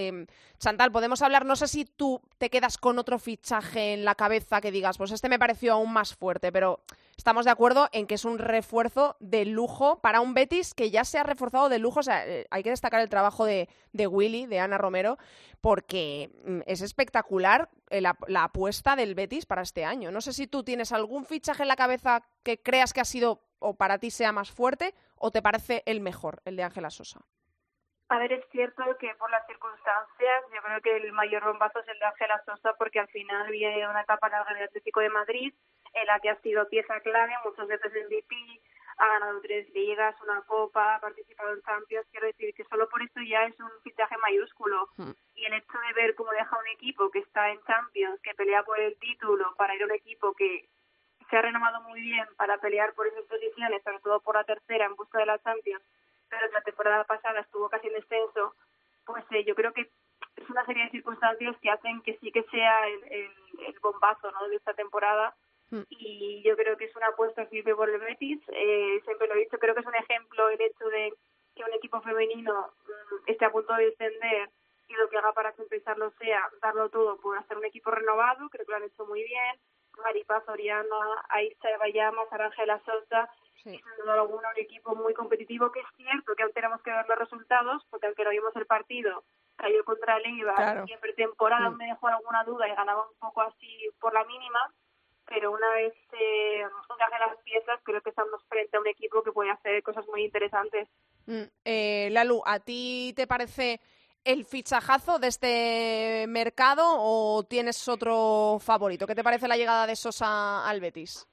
Chantal, podemos hablar, no sé si tú te quedas con otro fichaje en la cabeza que digas, pues este me pareció aún más fuerte, pero estamos de acuerdo en que es un refuerzo de lujo para un Betis que ya se ha reforzado de lujo. O sea, eh, hay que destacar el trabajo de, de Willy, de Ana Romero, porque mm, es espectacular la, la apuesta del Betis para este año. No sé si tú tienes algún fichaje en la cabeza que creas que ha sido o para ti sea más fuerte o te parece el mejor, el de Ángela Sosa. A ver, es cierto que por las circunstancias, yo creo que el mayor bombazo es el de Ángela Sosa, porque al final viene una etapa larga del Atlético de Madrid, en la que ha sido pieza clave, muchas veces MVP, ha ganado tres ligas, una copa, ha participado en Champions. Quiero decir que solo por esto ya es un fichaje mayúsculo. Hmm. Y el hecho de ver cómo deja un equipo que está en Champions, que pelea por el título, para ir a un equipo que se ha renovado muy bien para pelear por esas posiciones, sobre todo por la tercera en busca de la Champions, pero la temporada pasada estuvo casi en descenso, pues eh, yo creo que es una serie de circunstancias que hacen que sí que sea el, el, el bombazo ¿no? de esta temporada. Y yo creo que es una apuesta firme por el Betis. Eh, siempre lo he dicho, creo que es un ejemplo el hecho de que un equipo femenino mm, esté a punto de descender y lo que haga para que empezarlo sea darlo todo por hacer un equipo renovado, creo que lo han hecho muy bien. Maripaz, Oriana, Aisha de Bayama, Ángela Sosa, Sí. y sin duda alguna un equipo muy competitivo que es cierto que aún tenemos que ver los resultados, porque aunque no vimos el partido, cayó contra el Eibar Claro. y en pretemporada Mm. me dejó alguna duda y ganaba un poco así por la mínima, pero una vez eh, encaje las piezas creo que estamos frente a un equipo que puede hacer cosas muy interesantes. Mm, eh, Lalu, ¿a ti te parece el fichajazo de este mercado o tienes otro favorito? ¿Qué te parece la llegada de Sosa al Betis?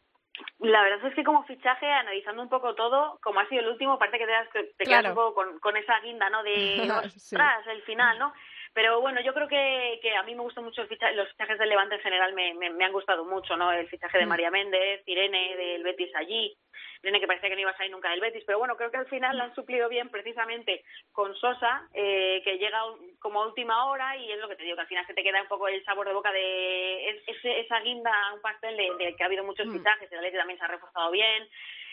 La verdad es que como fichaje, analizando un poco todo, como ha sido el último, parece que te, das- te quedas un poco con, con esa guinda, ¿no? De, *laughs* Sí. ostras, el final, ¿no? Pero bueno, yo creo que, que a mí me gustan mucho el ficha- los fichajes del Levante en general, me, me, me han gustado mucho, ¿no? El fichaje de Mm. María Méndez, Irene del Betis allí, Irene que parecía que no iba a salir nunca del Betis, pero bueno, creo que al final lo han suplido bien precisamente con Sosa, eh, que llega como a última hora y es lo que te digo, que al final se te queda un poco el sabor de boca de es- ese- esa guinda, un pastel de, de que ha habido muchos Mm. fichajes, el Atleti también se ha reforzado bien,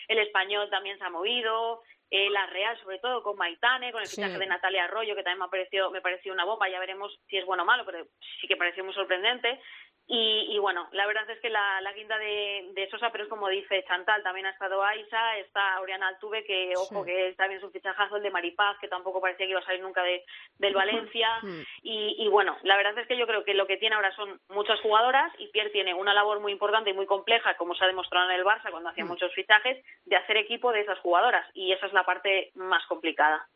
el español también se ha movido, eh, la Real sobre todo con Maitane, con el Sí. fichaje de Natalia Arroyo, que también me ha parecido, me pareció una bomba, ya veremos si es bueno o malo, pero sí que pareció muy sorprendente. Y, y bueno, la verdad es que la, la guinda de, de Sosa, pero es como dice Chantal, también ha estado Aisa, está Oriana Altuve, que ojo, Sí. que también es un fichajazo, el de Maripaz, que tampoco parecía que iba a salir nunca de, del Valencia. Mm. Y, y bueno, la verdad es que yo creo que lo que tiene ahora son muchas jugadoras y Pierre tiene una labor muy importante y muy compleja, como se ha demostrado en el Barça cuando hacía Mm. muchos fichajes, de hacer equipo de esas jugadoras. Y esa es la parte más complicada.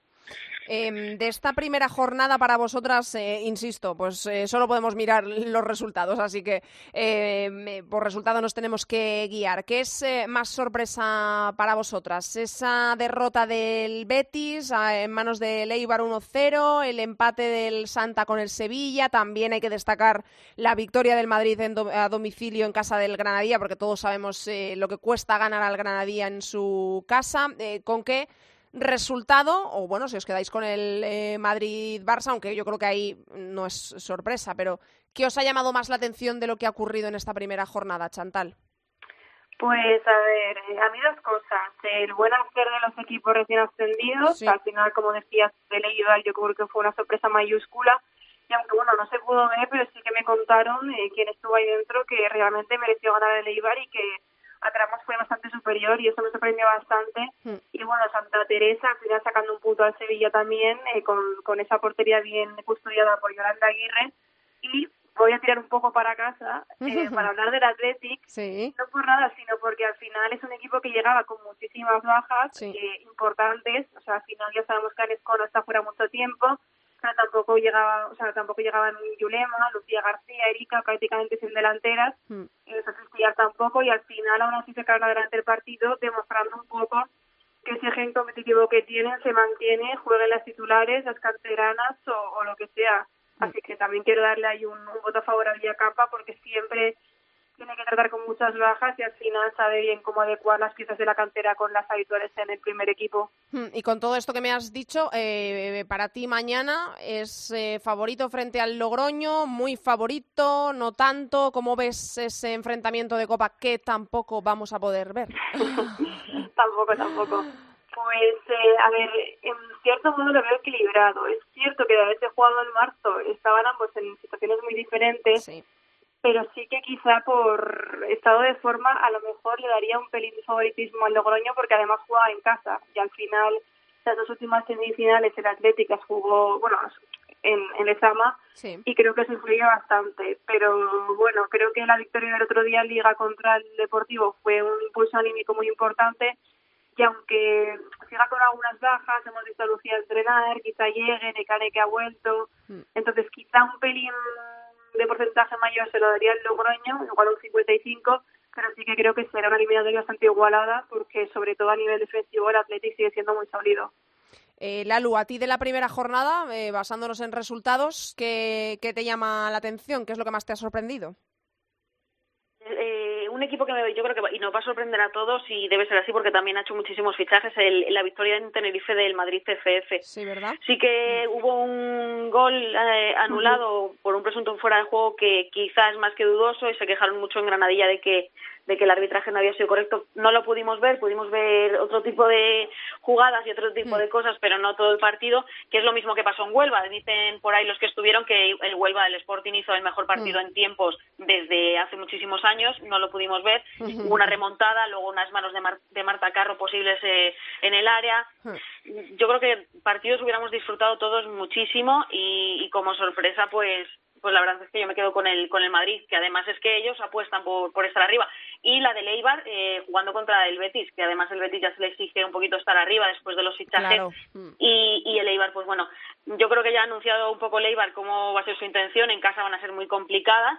Em, de esta primera jornada para vosotras, eh, insisto, pues eh, solo podemos mirar los resultados, así que eh, me- por resultado nos tenemos que guiar. ¿Qué es eh, más sorpresa para vosotras? ¿Esa derrota del Betis ah, en manos del Eibar 1-0, el empate del Santa con el Sevilla? También hay que destacar la victoria del Madrid en a domicilio en casa del Granadilla, porque todos sabemos eh, lo que cuesta ganar al Granadilla en su casa. Eh, ¿Con qué? Resultado, o bueno, si os quedáis con el eh, Madrid-Barça, aunque yo creo que ahí no es sorpresa, pero ¿qué os ha llamado más la atención de lo que ha ocurrido en esta primera jornada, Chantal? Pues a ver, eh, a mí dos cosas. El buen hacer de los equipos recién ascendidos, Sí. al final, como decías, de Eibar yo creo que fue una sorpresa mayúscula. Y aunque bueno, no se pudo ver, pero sí que me contaron eh, quién estuvo ahí dentro que realmente mereció ganar el Eibar y que a tramos fue bastante superior y eso me sorprendió bastante. Hmm. Y bueno, Santa Teresa al final sacando un punto al Sevilla también, eh, con, con esa portería bien custodiada por Yolanda Aguirre. Y voy a tirar un poco para casa eh, *laughs* para hablar del Athletic Sí. no por nada, sino porque al final es un equipo que llegaba con muchísimas bajas Sí. eh, importantes. O sea, al final ya sabemos que Anesco no está fuera mucho tiempo, tampoco llegaba, o sea, tampoco llegaban Yulema, Lucía García, Erika, prácticamente sin delanteras. Mm. Eh, tampoco, y al final aún así sacaron adelante el partido, demostrando un poco que ese gen competitivo que tienen se mantiene, jueguen las titulares, las canteranas o, o lo que sea. Así que también quiero darle ahí un, un voto favorable a Capa porque siempre tiene que tratar con muchas bajas y al final sabe bien cómo adecuar las piezas de la cantera con las habituales en el primer equipo. Hmm, Y con todo esto que me has dicho, eh, para ti mañana es eh, favorito frente al Logroño, muy favorito, no tanto. ¿Cómo ves ese enfrentamiento de Copa que tampoco vamos a poder ver? *laughs* tampoco, tampoco. Pues, eh, a ver, en cierto modo lo veo equilibrado. Es cierto que de haberse jugado en marzo estaban ambos en situaciones muy diferentes, Sí. Pero sí que quizá por estado de forma a lo mejor le daría un pelín de favoritismo al Logroño porque además jugaba en casa y al final las dos últimas semifinales el Atlético jugó, bueno, en, en Lezama Sí. y creo que eso influye bastante. Pero bueno, creo que la victoria del otro día en Liga contra el Deportivo fue un impulso anímico muy importante y aunque siga con algunas bajas, hemos visto a Lucía entrenar, quizá llegue, Necane que ha vuelto, Mm. entonces quizá un pelín de porcentaje mayor se lo daría el Logroño, igual un 55, pero sí que creo que será una eliminatoria bastante igualada porque sobre todo a nivel defensivo el Athletic sigue siendo muy sólido. Eh, Lalu, a ti de la primera jornada, eh, basándonos en resultados, ¿qué, ¿qué te llama la atención? ¿Qué es lo que más te ha sorprendido? Un equipo que me, yo creo que y nos va a sorprender a todos y debe ser así porque también ha hecho muchísimos fichajes el, la victoria en Tenerife del Madrid CFF. Sí, ¿verdad? Sí que hubo un gol eh, anulado por un presunto fuera de juego que quizás es más que dudoso y se quejaron mucho en Granadilla de que de que el arbitraje no había sido correcto. No lo pudimos ver, pudimos ver otro tipo de jugadas y otro tipo de cosas, pero no todo el partido, que es lo mismo que pasó en Huelva. Dicen por ahí los que estuvieron que el Huelva del Sporting hizo el mejor partido en tiempos desde hace muchísimos años, no lo pudimos ver. Hubo una remontada, luego unas manos de, Mar- de Marta Carro posibles eh, en el área. Yo creo que partidos hubiéramos disfrutado todos muchísimo y, y como sorpresa, pues pues la verdad es que yo me quedo con el con el Madrid, que además es que ellos apuestan por, por estar arriba. Y la de Eibar eh, jugando contra el Betis, que además el Betis ya se le exige un poquito estar arriba después de los fichajes. Claro. Y, y el Eibar, pues bueno, yo creo que ya ha anunciado un poco el Eibar cómo va a ser su intención. En casa van a ser muy complicadas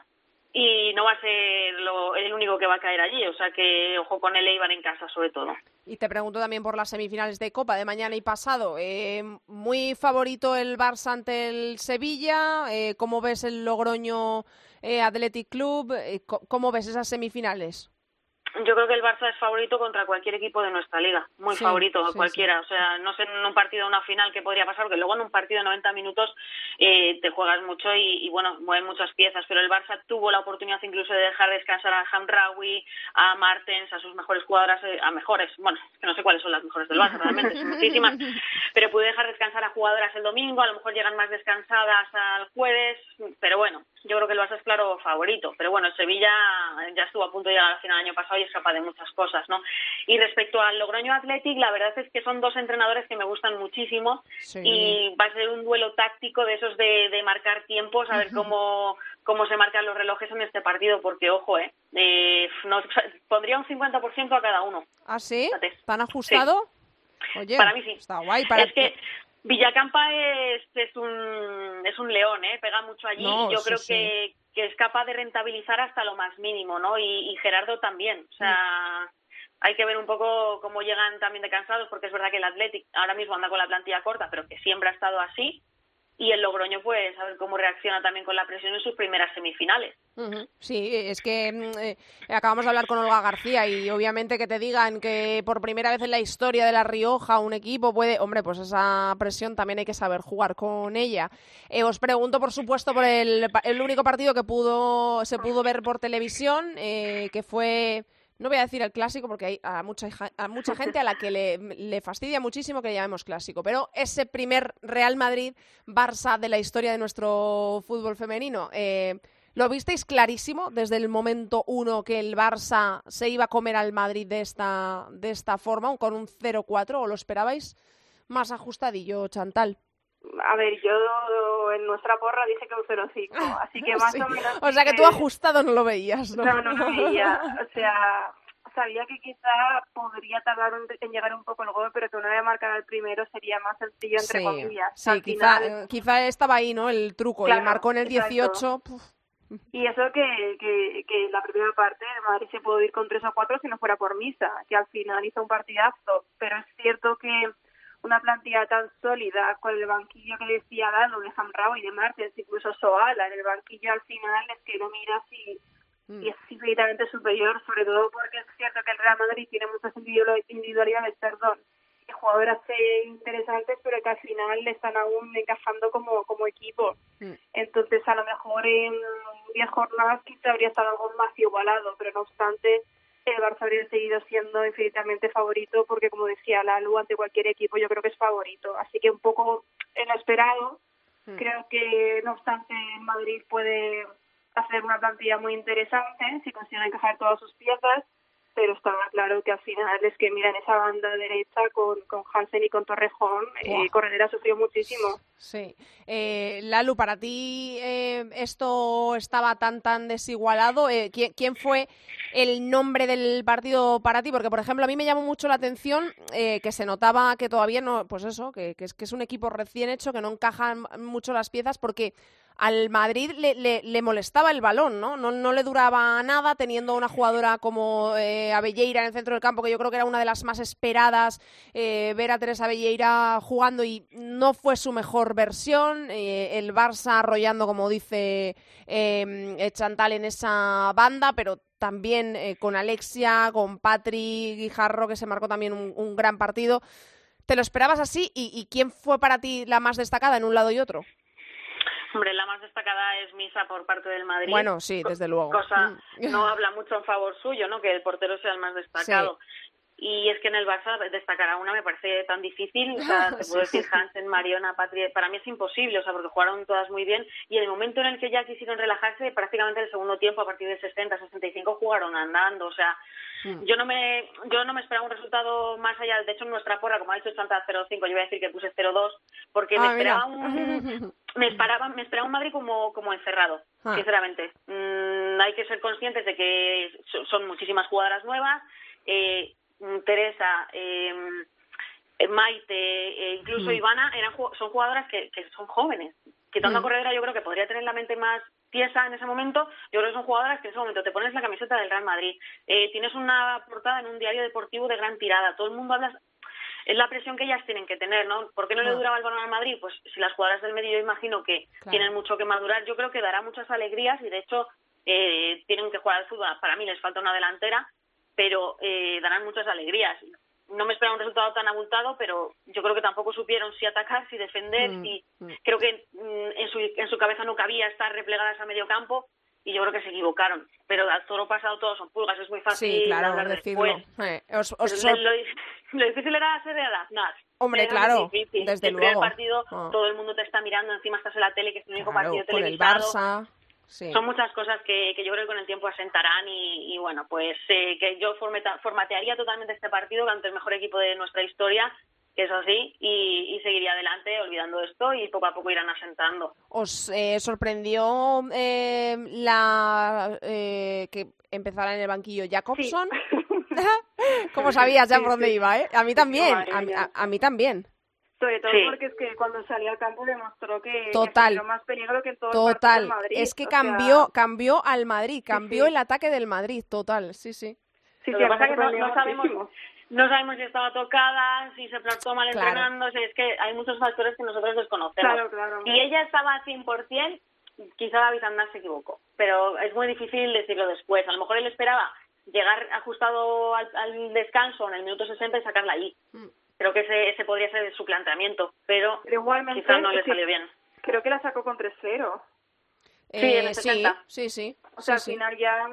y no va a ser lo- el único que va a caer allí. O sea que ojo con el Eibar en casa, sobre todo. Y te pregunto también por las semifinales de Copa de mañana y pasado. Eh, muy favorito el Barça ante el Sevilla. Eh, ¿Cómo ves el Logroño eh, Athletic Club? Eh, ¿Cómo ves esas semifinales? Yo creo que el Barça es favorito contra cualquier equipo de nuestra liga, muy Sí, favorito, sí, cualquiera. O sea, no sé en un partido o una final qué podría pasar, porque luego en un partido de 90 minutos eh, te juegas mucho y, y, bueno, mueven muchas piezas. Pero el Barça tuvo la oportunidad incluso de dejar descansar a Hamraoui, a Martens, a sus mejores jugadoras, eh, a mejores, bueno, que no sé cuáles son las mejores del Barça realmente, son *laughs* muchísimas, pero pude dejar descansar a jugadoras el domingo, a lo mejor llegan más descansadas al jueves, pero bueno, yo creo que el Barça es claro favorito, pero bueno, el Sevilla ya estuvo a punto de llegar a la final el año pasado y es capaz de muchas cosas, ¿no? Y respecto al Logroño Athletic, la verdad es que son dos entrenadores que me gustan muchísimo Sí. y va a ser un duelo táctico de esos de, de marcar tiempos, a ver cómo, cómo se marcan los relojes en este partido, porque ojo, ¿eh? eh no, pondría un 50% a cada uno. ¿Ah, sí? ¿Tan ajustado? Oye, Para mí sí. Está guay. Para... Es que Villacampa es, es un es un león, ¿eh? Pega mucho allí No, yo sí, creo que, que es capaz de rentabilizar hasta lo más mínimo, ¿no? Y, Gerardo también. O sea, hay que ver un poco cómo llegan también de cansados, porque es verdad que el Athletic ahora mismo anda con la plantilla corta, pero que siempre ha estado así. Y el Logroño, pues, a ver cómo reacciona también con la presión en sus primeras semifinales. Sí, es que mm, eh, acabamos de hablar con Olga García y obviamente que te digan que por primera vez en la historia de La Rioja un equipo puede, hombre, pues esa presión también hay que saber jugar con ella. Eh, os pregunto, por supuesto, por el, el único partido que pudo se pudo ver por televisión, eh, que fue no voy a decir el clásico porque hay a mucha, a mucha *laughs* gente a la que le, le fastidia muchísimo que le llamemos clásico, pero ese primer Real Madrid-Barça de la historia de nuestro fútbol femenino, eh, ¿lo visteis clarísimo desde el momento uno que el Barça se iba a comer al Madrid de esta, de esta forma, con un 0-4, o lo esperabais más ajustadillo, Chantal? A ver, yo en nuestra porra dije que un 0-5, *laughs* así que más Sí. o menos... O sea que tú ajustado no lo veías, ¿no? No, no lo veía. *laughs* O sea, sabía que quizá podría tardar en llegar un poco el gol, pero que una vez marcar el primero sería más sencillo, entre Sí, comillas. sí, Al quizá, final- eh, quizá estaba ahí, ¿no? El truco. y Claro, marcó en el exacto. 18. puf, Y eso que, que, que la primera parte Madrid se pudo ir con 3 o 4 si no fuera por Misa, que al final hizo un partidazo. Pero es cierto que una plantilla tan sólida, con el banquillo que decía Lalo, de Hamrao y de Martens, incluso Soala, en el banquillo al final es que lo miras y, Mm. y es infinitamente superior, sobre todo porque es cierto que el Real Madrid tiene muchas individual- individualidades, perdón, y jugadoras eh, interesantes, pero que al final le están aún encajando como, como equipo. Mm. Entonces, a lo mejor en 10 jornadas quizá habría estado algo más igualado, pero no obstante, el Barça habría seguido siendo infinitamente favorito porque, como decía Lalu, ante cualquier equipo yo creo que es favorito. Así que un poco en lo esperado, Mm. creo que no obstante Madrid puede hacer una plantilla muy interesante si consiguen encajar todas sus piezas pero estaba claro que al final es que mira en esa banda derecha con, con Hansen y con Torrejón, eh, Corredera sufrió muchísimo. Sí. Eh, Lalu, para ti eh, esto estaba tan tan desigualado. Eh, ¿quién, ¿quién, fue el nombre del partido para ti? Porque, por ejemplo, a mí me llamó mucho la atención eh, que se notaba que todavía no, pues eso, que, que, es, que es un equipo recién hecho, que no encajan mucho las piezas, porque al Madrid le, le, le, molestaba el balón, ¿no? ¿no? No le duraba nada teniendo una jugadora como eh, Abelleira en el centro del campo, que yo creo que era una de las más esperadas, eh, ver a Teresa Abelleira jugando y no fue su mejor versión. Eh, el Barça arrollando, como dice eh, Chantal, en esa banda, pero también con Alexia, con Patri Guijarro, que se marcó también un, gran partido. ¿Te lo esperabas así? ¿Y, ¿Y quién fue para ti la más destacada en un lado y otro? Hombre, la más destacada es Misa por parte del Madrid. Bueno, sí, desde luego. Cosa no *laughs* habla mucho en favor suyo, ¿no? Que el portero sea el más destacado. Sí. Y es que en el Barça destacar a una me parece tan difícil. O *laughs* sea, te puedo decir Hansen, Mariona, Patria. Para mí es imposible, o sea, porque jugaron todas muy bien. Y en el momento en el que ya quisieron relajarse, prácticamente el segundo tiempo, a partir de 60, 65, jugaron andando. O sea, mm. yo no me yo no me esperaba un resultado más allá. De hecho, en nuestra porra, como ha dicho Santa 0-5, yo voy a decir que puse 0-2, porque ah, me esperaba un *laughs* me esperaba me esperaba un Madrid como como encerrado ah. sinceramente mm, hay que ser conscientes de que son muchísimas jugadoras nuevas eh, Teresa eh, Maite e incluso mm. Ivana eran son jugadoras que, que son jóvenes quitando mm. a Corredera yo creo que podría tener la mente más tiesa en ese momento yo creo que son jugadoras que en ese momento te pones la camiseta del Real Madrid eh, tienes una portada en un diario deportivo de gran tirada todo el mundo habla es la presión que ellas tienen que tener, ¿no? ¿Por qué no, no. le duraba el balón al Madrid? Pues si las jugadoras del medio yo imagino que claro. tienen mucho que madurar, yo creo que dará muchas alegrías y de hecho eh, tienen que jugar al fútbol. Para mí les falta una delantera, pero eh, darán muchas alegrías. No me esperaba un resultado tan abultado, pero yo creo que tampoco supieron si atacar, si defender, mm, si mm. creo que mm, en su en su cabeza no cabía estar replegadas a medio campo y yo creo que se equivocaron. Pero al toro pasado todos son pulgas, es muy fácil sí, claro, hablar decirlo. después. Eh, os, os lo, lo, lo, difícil era hacer de adaptar. Hombre, era claro, desde el luego. partido oh. todo el mundo te está mirando, encima estás en la tele, que es el único claro, partido con televisado. el Barça. Sí. Son muchas cosas que, que, yo creo que con el tiempo asentarán y, y bueno, pues eh, que yo formeta, formatearía totalmente este partido ante el mejor equipo de nuestra historia que es así, y, y, seguiría adelante olvidando esto y poco a poco irán asentando. ¿Os eh, sorprendió eh, la eh, que empezara en el banquillo Jacobson? Sí. *laughs* ¿Cómo sabías ya sí, por dónde sí. iba? Eh? A mí también, a, a, a, mí también. Sobre todo sí. porque es que cuando salió al campo demostró que, Total. que más peligro que todo Total. el Madrid. Es que cambió, sea... cambió al Madrid, cambió el ataque del Madrid, total, sí, sí. Sí, Lo que pasa es que no, no sabemos no sabemos si estaba tocada, si se plantó mal claro. entrenando, es que hay muchos factores que nosotros desconocemos. Claro, claro. Y ella estaba al 100%, quizá David Andal se equivocó, pero es muy difícil decirlo después. A lo mejor él esperaba llegar ajustado al, al descanso en el minuto 60 y sacarla allí. Mm. Creo que ese, ese podría ser su planteamiento, pero, pero igualmente, quizá no le salió bien. Creo que la sacó con 3-0. Eh, sí, en el 70. sí, sí. O sea, sí, al final ya,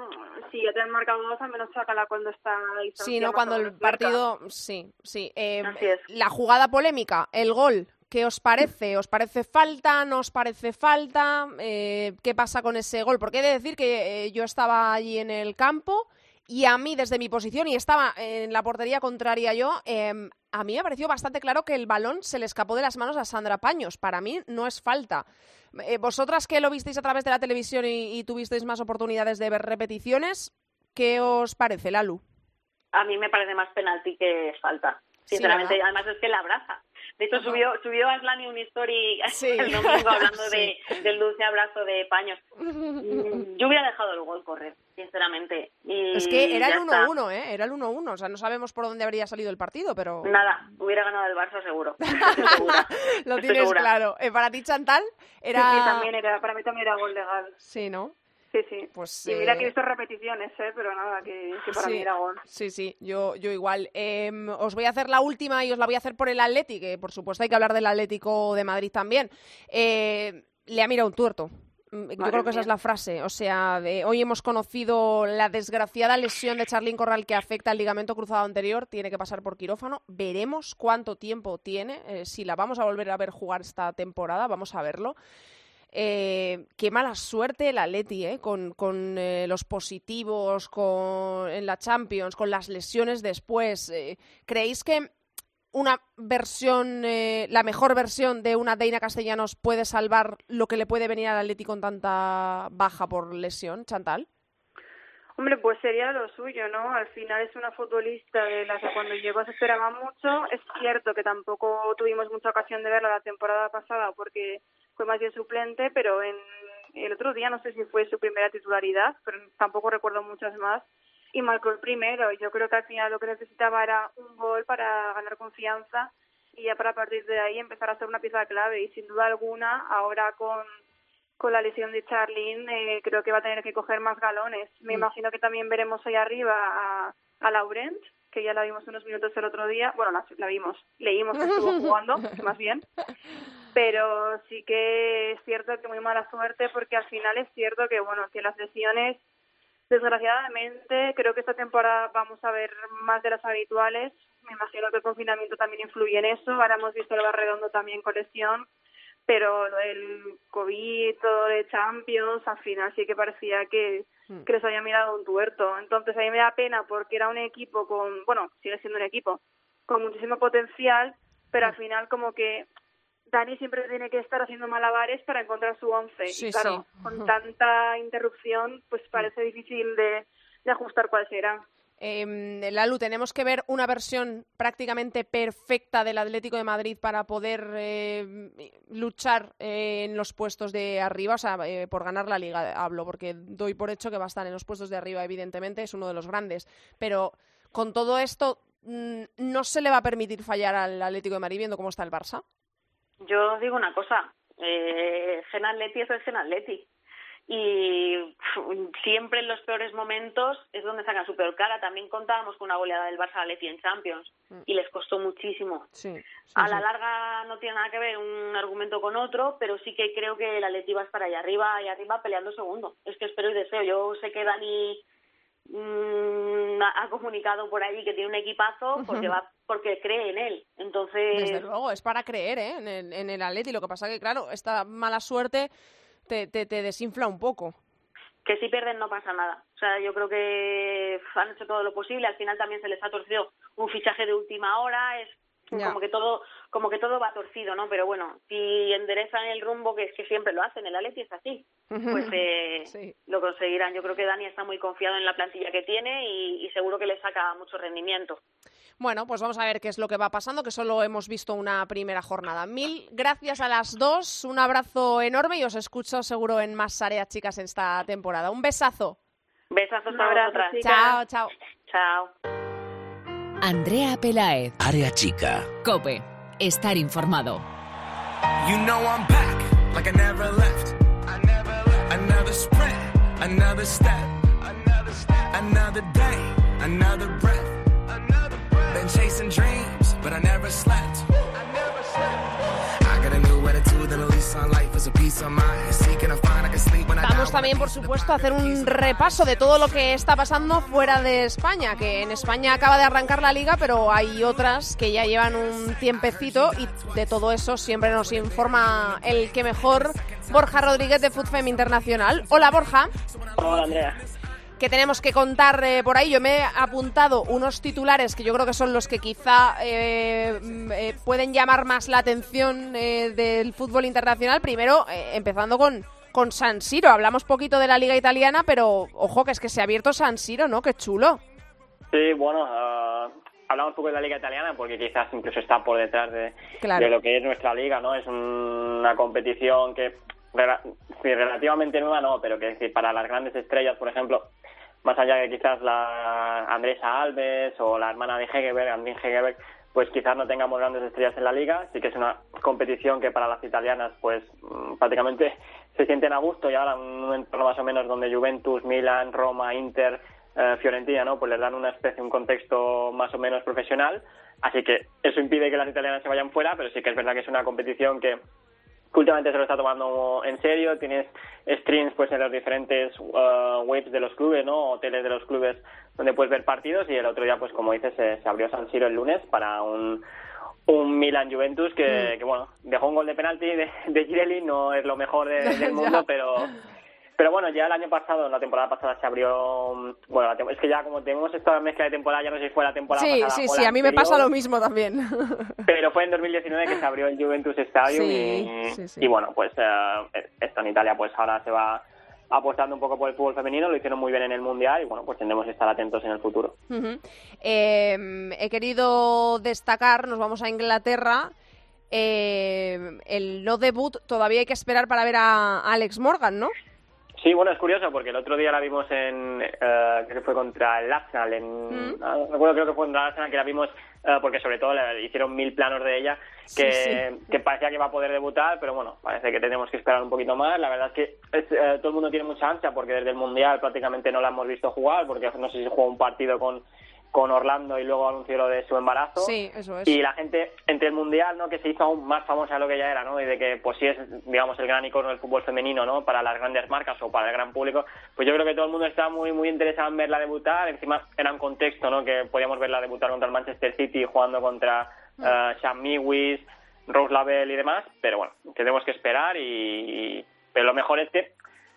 si ya te han marcado dos, al menos sácala cuando está... Sí, no, cuando el partido... Sí, sí. Eh, Así es. La jugada polémica, el gol, ¿qué os parece? ¿Os parece falta? ¿No os parece falta? Eh, ¿Qué pasa con ese gol? Porque he de decir que eh, yo estaba allí en el campo y a mí, desde mi posición, y estaba en la portería contraria yo, eh, a mí me pareció bastante claro que el balón se le escapó de las manos a Sandra Paños. Para mí no es falta. Eh, vosotras que lo visteis a través de la televisión y, y, tuvisteis más oportunidades de ver repeticiones, ¿qué os parece, Lalu? A mí me parece más penalti que falta, sinceramente. Sí, Además es que la abraza. De hecho, subió, subió Aslani un story *laughs* sí. el domingo hablando *laughs* sí. de, del dulce abrazo de paños. *laughs* Yo hubiera dejado el gol correr, sinceramente. Y es que era el 1-1, ¿eh? Era el 1-1. O sea, no sabemos por dónde habría salido el partido, pero... Nada, hubiera ganado el Barça seguro. Lo tienes claro. ¿Eh, ¿Para ti, Chantal? Era... Sí, sí, también era, para mí también era gol legal. Sí, ¿no? Sí, sí. Pues, y mira eh... que he visto repeticiones, ¿eh? pero nada, que, que para sí, mí era gol. Sí, sí, yo, yo igual. Eh, os voy a hacer la última y os la voy a hacer por el Atleti, que por supuesto hay que hablar del Atlético de Madrid también. Eh, le ha mirado un tuerto. Yo Madre creo que mía. esa es la frase. O sea, de, hoy hemos conocido la desgraciada lesión de Charlín Corral que afecta al ligamento cruzado anterior. Tiene que pasar por quirófano. Veremos cuánto tiempo tiene. Eh, si la vamos a volver a ver jugar esta temporada, vamos a verlo. Eh, qué mala suerte el Atleti, ¿eh? con, eh, los positivos con, en la Champions, con las lesiones después. Eh, ¿Creéis que una versión, eh, la mejor versión de una Deina Castellanos puede salvar lo que le puede venir al Atleti con tanta baja por lesión, Chantal? Hombre, pues sería lo suyo, ¿no? Al final es una futbolista de la que cuando llegó se esperaba mucho. Es cierto que tampoco tuvimos mucha ocasión de verla la temporada pasada porque fue más bien suplente, pero en el otro día no sé si fue su primera titularidad, pero tampoco recuerdo muchas más. Y marcó el primero. Yo creo que al final lo que necesitaba era un gol para ganar confianza y ya para partir de ahí empezar a ser una pieza clave. Y sin duda alguna, ahora con con la lesión de Charlene eh, creo que va a tener que coger más galones. Me imagino que también veremos ahí arriba a, a Laurent, que ya la vimos unos minutos el otro día. Bueno, la, la vimos, leímos que estuvo jugando, *laughs* más bien. Pero sí que es cierto que muy mala suerte porque al final es cierto que, bueno, que las lesiones, desgraciadamente, creo que esta temporada vamos a ver más de las habituales. Me imagino que el confinamiento también influye en eso. Ahora hemos visto el Barredondo también con lesión pero del COVID, todo de Champions, al final sí que parecía que, Mm. que les había mirado un tuerto. Entonces a mí me da pena porque era un equipo con, bueno, sigue siendo un equipo con muchísimo potencial, pero al final como que Dani siempre tiene que estar haciendo malabares para encontrar su once. Sí, y claro, sí. con tanta interrupción, pues parece difícil de, de ajustar cuál será. Eh, Lalu, tenemos que ver una versión prácticamente perfecta del Atlético de Madrid para poder eh, luchar eh, en los puestos de arriba, o sea, eh, por ganar la liga hablo, porque doy por hecho que va a estar en los puestos de arriba, evidentemente, es uno de los grandes. Pero con todo esto, mm, ¿no se le va a permitir fallar al Atlético de Madrid viendo cómo está el Barça? Yo digo una cosa, eh, Gen Atleti es el Gen Atleti. Y siempre en los peores momentos es donde sacan su peor cara. También contábamos con una goleada del Barça Atleti en Champions y les costó muchísimo. Sí. A la larga no tiene nada que ver un argumento con otro, pero sí que creo que el Atleti va a estar ahí arriba y arriba peleando segundo. Es que espero y deseo. Yo sé que Dani mm, ha comunicado por ahí que tiene un equipazo porque va porque cree en él. Entonces, Desde luego, es para creer ¿eh? en, el, en el Atleti. Lo que pasa que, claro, esta mala suerte te, te, te desinfla un poco. que si pierden no pasa nada. O sea, yo creo que han hecho todo lo posible. Al final también se les ha torcido un fichaje de última hora. Es Ya. como que todo como que todo va torcido, ¿no? Pero bueno, si enderezan el rumbo, que es que siempre lo hacen, el Atleti es así, pues *laughs* eh, Sí. lo conseguirán. Yo creo que Dani está muy confiado en la plantilla que tiene y, y seguro que le saca mucho rendimiento. Bueno, pues vamos a ver qué es lo que va pasando, que solo hemos visto una primera jornada. Mil gracias a las dos, un abrazo enorme y os escucho seguro en más áreas chicas en esta temporada. Un besazo. Besazos para abrazo, vosotras. Chao, chao. Chao. Andrea Pelaez, Área chica. Cope, estar informado. You know I'm back, like I never left. I never left. Another sprint, another step. Another step. Another day, another breath. Another breath. Been chasing dreams, but I never slept. Vamos también, por supuesto, a hacer un repaso de todo lo que está pasando fuera de España, que en España acaba de arrancar la liga, pero hay otras que ya llevan un tiempecito y de todo eso siempre nos informa el que mejor, Borja Rodríguez de FoodFem Internacional. Hola, Borja. Hola, Andrea. Que tenemos que contar eh, por ahí. Yo me he apuntado unos titulares que yo creo que son los que quizá eh, mm, eh, pueden llamar más la atención eh, del fútbol internacional. Primero, empezando con, con San Siro. Hablamos poquito de la liga italiana, pero ojo que es que se ha abierto San Siro, ¿no? Qué chulo. Sí, bueno, ah, hablamos un poco de la liga italiana porque quizás incluso está por detrás de, Claro. de lo que es nuestra liga, ¿no? Es una competición que sí, relativamente nueva, no, pero que es decir, para las grandes estrellas, por ejemplo, más allá de quizás la Andresa Alves o la hermana de Hegerberg, Andrín Hegerberg, pues quizás no tengamos grandes estrellas en la liga, sí que es una competición que para las italianas pues mm, prácticamente *laughs* se sienten a gusto. Y ahora un entorno más o menos donde Juventus, Milan, Roma, Inter, eh, Fiorentina, ¿no? Pues les dan una especie, un contexto más o menos profesional, así que eso impide que las italianas se vayan fuera, pero sí que es verdad que es una competición que que últimamente se lo está tomando en serio, tienes streams pues en los diferentes uh, webs de los clubes, ¿no? Hoteles de los clubes donde puedes ver partidos y el otro día pues como dices se, se abrió San Siro el lunes para un un Milan Juventus que, Mm. que, bueno, dejó un gol de penalti de, de Girelli, no es lo mejor de- *laughs* del mundo, pero pero bueno, ya el año pasado, la temporada pasada se abrió, mm, bueno, es que ya como tenemos esta mezcla de temporada, ya no sé si fue la temporada Sí, pasada sí, sí, la a mí me pasa lo mismo también. *laughs* Pero fue en 2019 que se abrió el Juventus Stadium Sí, y, sí, sí. y bueno, pues eh, esto en Italia pues ahora se va apostando un poco por el fútbol femenino, lo hicieron muy bien en el Mundial y bueno, pues tendremos que estar atentos en el futuro. Eh, he querido destacar, nos vamos a Inglaterra, eh, el no debut, todavía hay que esperar para ver a Alex Morgan, ¿no? Sí, bueno, es curioso porque el otro día la vimos en, eh, creo que fue contra el Arsenal, en, Mm. ah, creo que fue contra el Arsenal que la vimos eh, porque sobre todo le hicieron mil planos de ella que, Sí, sí. que parecía que iba a poder debutar, pero bueno, parece que tenemos que esperar un poquito más. La verdad es que es, eh, todo el mundo tiene mucha ansia porque desde el Mundial prácticamente no la hemos visto jugar porque no sé si jugó un partido con con Orlando y luego anunció lo de su embarazo. Sí, eso es. Y la gente, entre el Mundial, ¿no? Que se hizo aún más famosa de lo que ya era, ¿no? Y de que, pues sí es, digamos, el gran icono del fútbol femenino, ¿no? Para las grandes marcas o para el gran público. Pues yo creo que todo el mundo está muy, muy interesado en verla debutar. Encima era un contexto, ¿no? Que podíamos verla debutar contra el Manchester City, jugando contra eh, Sam Mewis, Rose Lavelle y demás. Pero bueno, tenemos que esperar y- Pero lo mejor es que...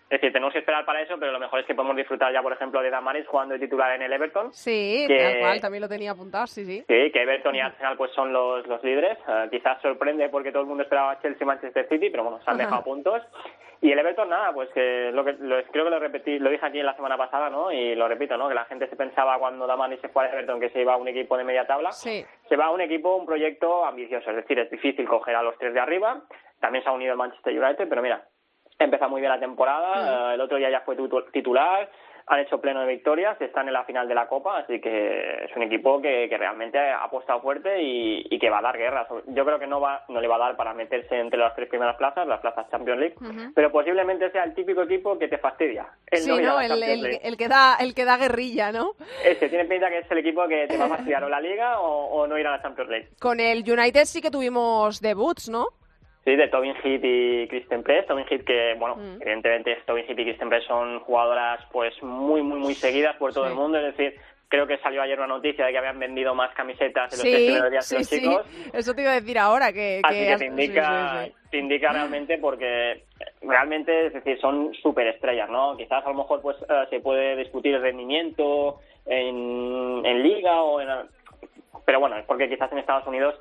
Es decir, tenemos que esperar para eso, pero lo mejor es que podemos disfrutar ya, por ejemplo, de Damaris jugando de titular en el Everton. Sí, que- tal cual, también lo tenía apuntado, sí, sí. Sí, que Everton y Arsenal pues son los, los líderes. Eh, quizás sorprende porque todo el mundo esperaba Chelsea y Manchester City, pero bueno, se han dejado *laughs* puntos. Y el Everton nada, pues que lo que lo, creo que lo repetí, lo dije aquí en la semana pasada, ¿no? Y lo repito, ¿no? Que la gente se pensaba cuando Damani se fue al Everton que se iba a un equipo de media tabla. Sí. Se va a un equipo, un proyecto ambicioso, es decir, es difícil coger a los tres de arriba. También se ha unido el Manchester United, pero mira, empieza muy bien la temporada. eh, el otro día ya fue titular. Han hecho pleno de victorias, están en la final de la Copa, así que es un equipo que, que realmente ha apostado fuerte y, y que va a dar guerra. Yo creo que no va no le va a dar para meterse entre las tres primeras plazas, las plazas Champions League, pero posiblemente sea el típico equipo que te fastidia. El Sí, no ¿no? El, el que da, el que da guerrilla, ¿no? Ese tiene pinta que es el equipo que te va a *laughs* fastidiar o la Liga o, o no ir a la Champions League. Con el United sí que tuvimos debuts, ¿no? Sí, de Tobin Heath y Kristen Press. Tobin Heath que, bueno, Mm. evidentemente Tobin Heath y Kristen Press son jugadoras pues muy, muy, muy seguidas por todo Sí. el mundo. Es decir, creo que salió ayer una noticia de que habían vendido más camisetas en los tres Sí, primeros días sí, los sí. chicos. Eso te iba a decir ahora, que... Así que te indica, te indica realmente porque realmente, es decir, son superestrellas, ¿no? Quizás a lo mejor pues eh, se puede discutir el rendimiento en, en liga o en... Pero bueno, es porque quizás en Estados Unidos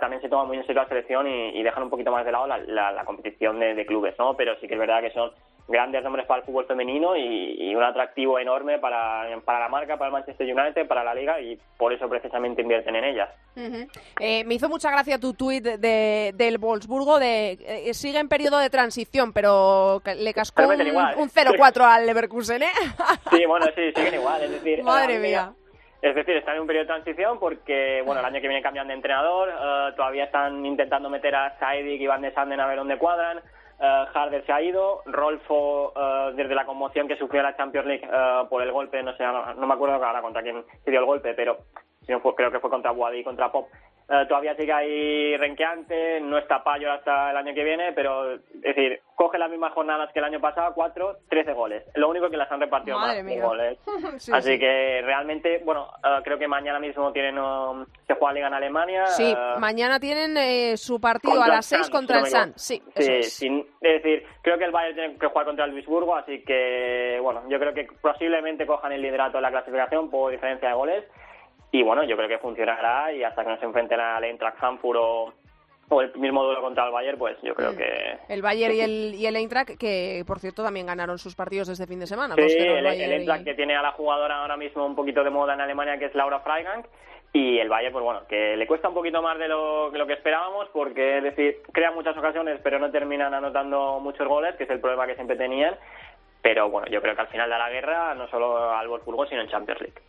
también se toma muy en serio la selección y, y dejan un poquito más de lado la, la- la competición de, de clubes, ¿no? Pero sí que es verdad que son grandes nombres para el fútbol femenino y, y un atractivo enorme para, para la marca, para el Manchester United, para la liga y por eso precisamente invierten en ellas. Eh, me hizo mucha gracia tu tuit de, del Wolfsburgo de eh, sigue en periodo de transición, pero le cascó Pero un, un 0-4 al Leverkusen, ¿eh? Sí, bueno, sí, siguen igual. Es decir, *laughs* Madre mía. Es decir, están en un periodo de transición porque, bueno, el año que viene cambian de entrenador, eh, todavía están intentando meter a Saidik y Van de Sanden a ver dónde cuadran. eh, Harder se ha ido, Rolfo, eh, desde la conmoción que sufrió la Champions League por el golpe, no sé, no, no me acuerdo ahora contra quién se dio el golpe, pero creo que fue contra Boadi y contra Pop. Eh, todavía sigue ahí renqueante, no está Payo hasta el año que viene, pero es decir, coge las mismas jornadas que el año pasado, cuatro, 13 goles. Lo único que las han repartido Madre más goles. *laughs* Sí, Así sí. que realmente, bueno, eh, creo que mañana mismo tienen um, se juega Liga en Alemania. Sí, eh, mañana tienen eh, su partido a las 6 Sanz, contra el San. Sí, eso es. sin- es decir, creo que el Bayern tiene que jugar contra el Duisburgo, así que, bueno, yo creo que posiblemente cojan el liderato de la clasificación por diferencia de goles. Y bueno, yo creo que funcionará y hasta que nos enfrenten al Eintracht Frankfurt o, o el mismo duelo contra el Bayern, pues yo Mm. creo que... El Bayern y el, y el Eintracht, que por cierto también ganaron sus partidos este fin de semana. Sí, 2-0 el, el y- Eintracht que tiene a la jugadora ahora mismo un poquito de moda en Alemania, que es Laura Freigang, y el Bayern, pues bueno, que le cuesta un poquito más de lo, de lo que esperábamos, porque es decir, crea muchas ocasiones, pero no terminan anotando muchos goles, que es el problema que siempre tenían. Pero bueno, yo creo que al final de la guerra, no solo al Wolfsburgo, sino en Champions League.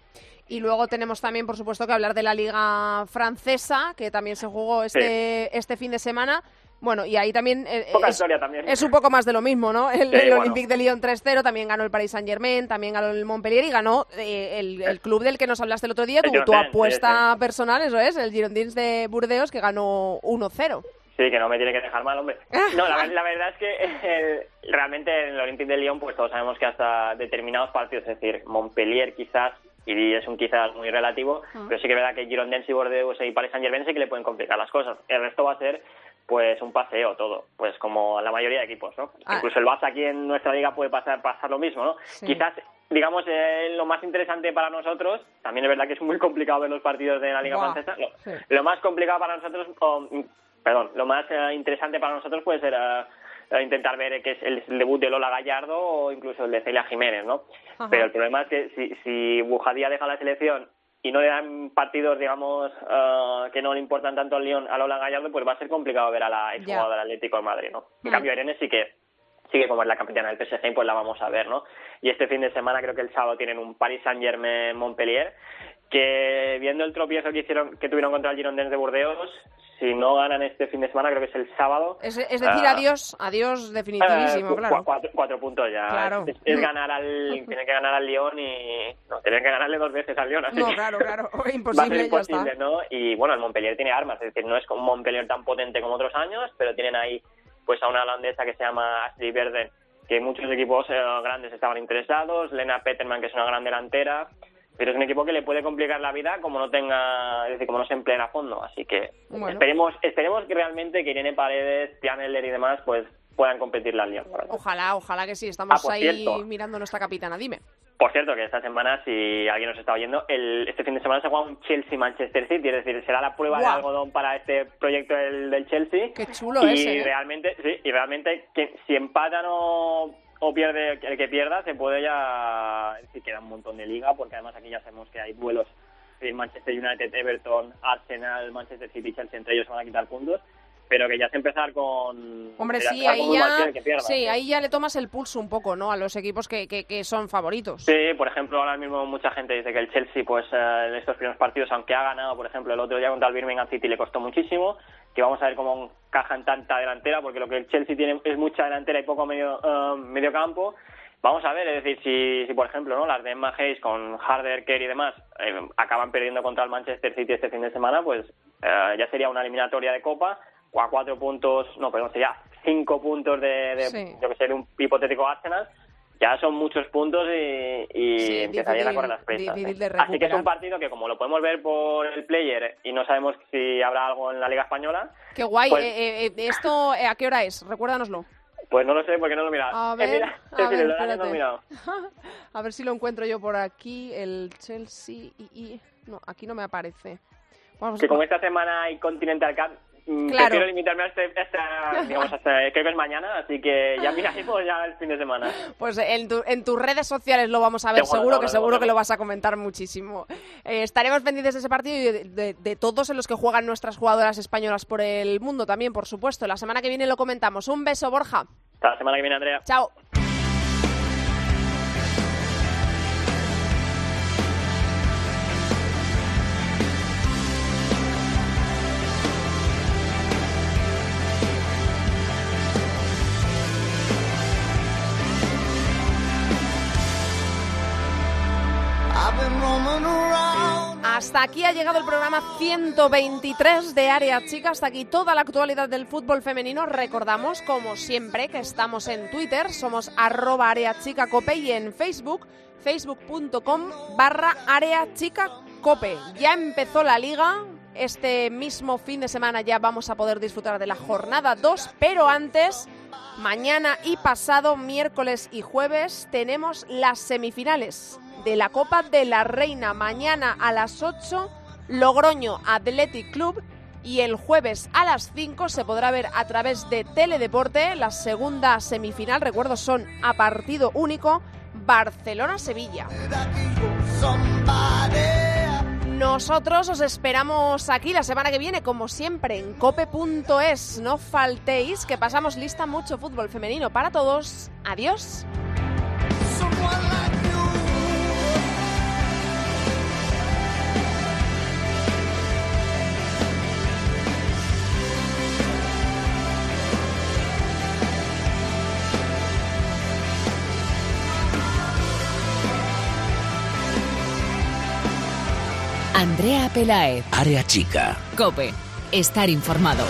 Y luego tenemos también, por supuesto, que hablar de la Liga Francesa, que también se jugó este, este fin de semana. Bueno, y ahí también eh, Poca es, historia también. es un poco más de lo mismo, ¿no? El, Sí, el bueno. Olympique de Lyon 3-0, también ganó el Paris Saint-Germain, también ganó el Montpellier y ganó eh, el, el club del que nos hablaste el otro día, tu, tu apuesta sí, personal, eso es, el Girondins de Burdeos, que ganó 1-0. Sí, que no me tiene que dejar mal, hombre. *laughs* No, la, la verdad es que eh, realmente en el Olympique de Lyon, pues todos sabemos que hasta determinados partidos, es decir, Montpellier quizás y es un quizás muy relativo, Ah. pero sí que es verdad que Girondins y Bordeaux y Paris Saint-Germain sí que le pueden complicar las cosas. El resto va a ser pues un paseo todo, pues como la mayoría de equipos, ¿no? Ah. Incluso el Barça aquí en nuestra liga puede pasar pasar lo mismo, ¿no? Sí. Quizás digamos eh, lo más interesante para nosotros, también es verdad que es muy complicado ver los partidos de la liga francesa. Lo, sí. lo más complicado para nosotros, o, mm, perdón, lo más eh, interesante para nosotros puede ser eh, intentar ver que es el, el debut de Lola Gallardo o incluso el de Celia Jiménez, ¿no? Ajá. Pero el problema es que si, si Bujadía deja la selección y no le dan partidos, digamos, eh, que no le importan tanto al Lyon a Lola Gallardo, pues va a ser complicado ver a la exjugadora del Atlético de Madrid, ¿no? En Mm. cambio, Irene sí que sí que como es la capitana del PSG, pues la vamos a ver, ¿no? Y este fin de semana creo que el sábado tienen un Paris Saint-Germain Montpellier que viendo el tropiezo que hicieron que tuvieron contra el Girondins de Burdeos, si no ganan este fin de semana, creo que es el sábado. Es, es decir, ah, adiós, adiós definitivísimo, eh, claro. cuatro, cuatro puntos ya. Claro. Es, es ganar al, tienen que ganar al Lyon y no, tienen que ganarle dos veces al Lyon. Así No, claro, claro, *laughs* *laughs* va a ser imposible, ya imposible, está. ¿no? Y bueno, el Montpellier tiene armas, es decir, no es como un Montpellier tan potente como otros años, pero tienen ahí pues a una holandesa que se llama Ashley Verden, que muchos equipos eh, grandes estaban interesados, Lena Peterman, que es una gran delantera, pero es un equipo que le puede complicar la vida como no tenga, es decir, como no se emplee a fondo, así que Bueno. esperemos esperemos que realmente que Irene Paredes, Pianeller y demás pues puedan competir la verdad. Ojalá, ojalá que sí, estamos Ah, ahí cierto. mirando nuestra capitana, dime. Por cierto, que esta semana, si alguien nos está oyendo, el, este fin de semana se juega un Chelsea-Manchester City, es decir, será la prueba de algodón para este proyecto del, del Chelsea. Qué chulo y ese, ¿eh? realmente, sí, y realmente que, si empatan o, o pierde el que pierda, se puede ya, decir, queda un montón de liga, porque además aquí ya sabemos que hay duelos el Manchester United, Everton, Arsenal, Manchester City, Chelsea, entre ellos van a quitar puntos, pero que ya es empezar con... Hombre, sí, con ahí ya, que pierda. sí, ahí ya le tomas el pulso un poco, ¿no? A los equipos que, que, que son favoritos. Sí, por ejemplo, ahora mismo mucha gente dice que el Chelsea, pues eh, en estos primeros partidos, aunque ha ganado, por ejemplo, el otro día contra el Birmingham City le costó muchísimo, que vamos a ver cómo encaja en tanta delantera, porque lo que el Chelsea tiene es mucha delantera y poco medio, eh, medio campo. Vamos a ver, es decir, si, si por ejemplo, ¿no? las de Emma Hayes con Harder, Kerr y demás eh, acaban perdiendo contra el Manchester City este fin de semana, pues eh, ya sería una eliminatoria de Copa, a cuatro puntos, no, perdón, sería cinco puntos de, de Sí. yo que sé, de un hipotético Arsenal, ya son muchos puntos y, y Sí, empezarían a difícil- correr las presas. ¿eh? Así que es un partido que como lo podemos ver por el player y no sabemos si habrá algo en la Liga Española, Qué guay. Pues- Eh, eh, ¿Esto eh, a qué hora es? Recuérdanoslo. pues no lo sé porque no lo he mirado. A He ver, mirado- a ver, no he mirado. *laughs* A ver si lo encuentro yo por aquí. El Chelsea y... y- No, aquí no me aparece. Vamos, Que como esta semana hay Continental Cup, Claro. prefiero limitarme a este, *laughs* digamos, hasta, creo que es mañana, así que ya miraremos ya el fin de semana. Pues en, tu- en tus redes sociales lo vamos a ver, Seguro, seguro que seguro, que lo vas a comentar muchísimo. Eh, estaremos pendientes de ese partido y de, de- de todos en los que juegan nuestras jugadoras españolas por el mundo también, por supuesto. La semana que viene lo comentamos. Un beso, Borja. Hasta la semana que viene, Andrea. Chao. Hasta aquí ha llegado el programa 123 de Área Chica. Hasta aquí toda la actualidad del fútbol femenino. Recordamos, como siempre, que estamos en Twitter. Somos arroba Área Chica Cope y en Facebook, facebook.com barra Área Chica Cope. Ya empezó la liga. Este mismo fin de semana ya vamos a poder disfrutar de la jornada 2, pero antes, mañana y pasado, miércoles y jueves, tenemos las semifinales de la Copa de la Reina. Mañana a las 8, Logroño Athletic Club. Y el jueves a las 5 se podrá ver a través de Teledeporte la segunda semifinal. Recuerdo, son a partido único Barcelona-Sevilla. Nosotros os esperamos aquí la semana que viene, como siempre, en cope.es. No faltéis, que pasamos lista mucho fútbol femenino para todos. Adiós. Andrea Pelaez, Área chica. Cope, estar informado.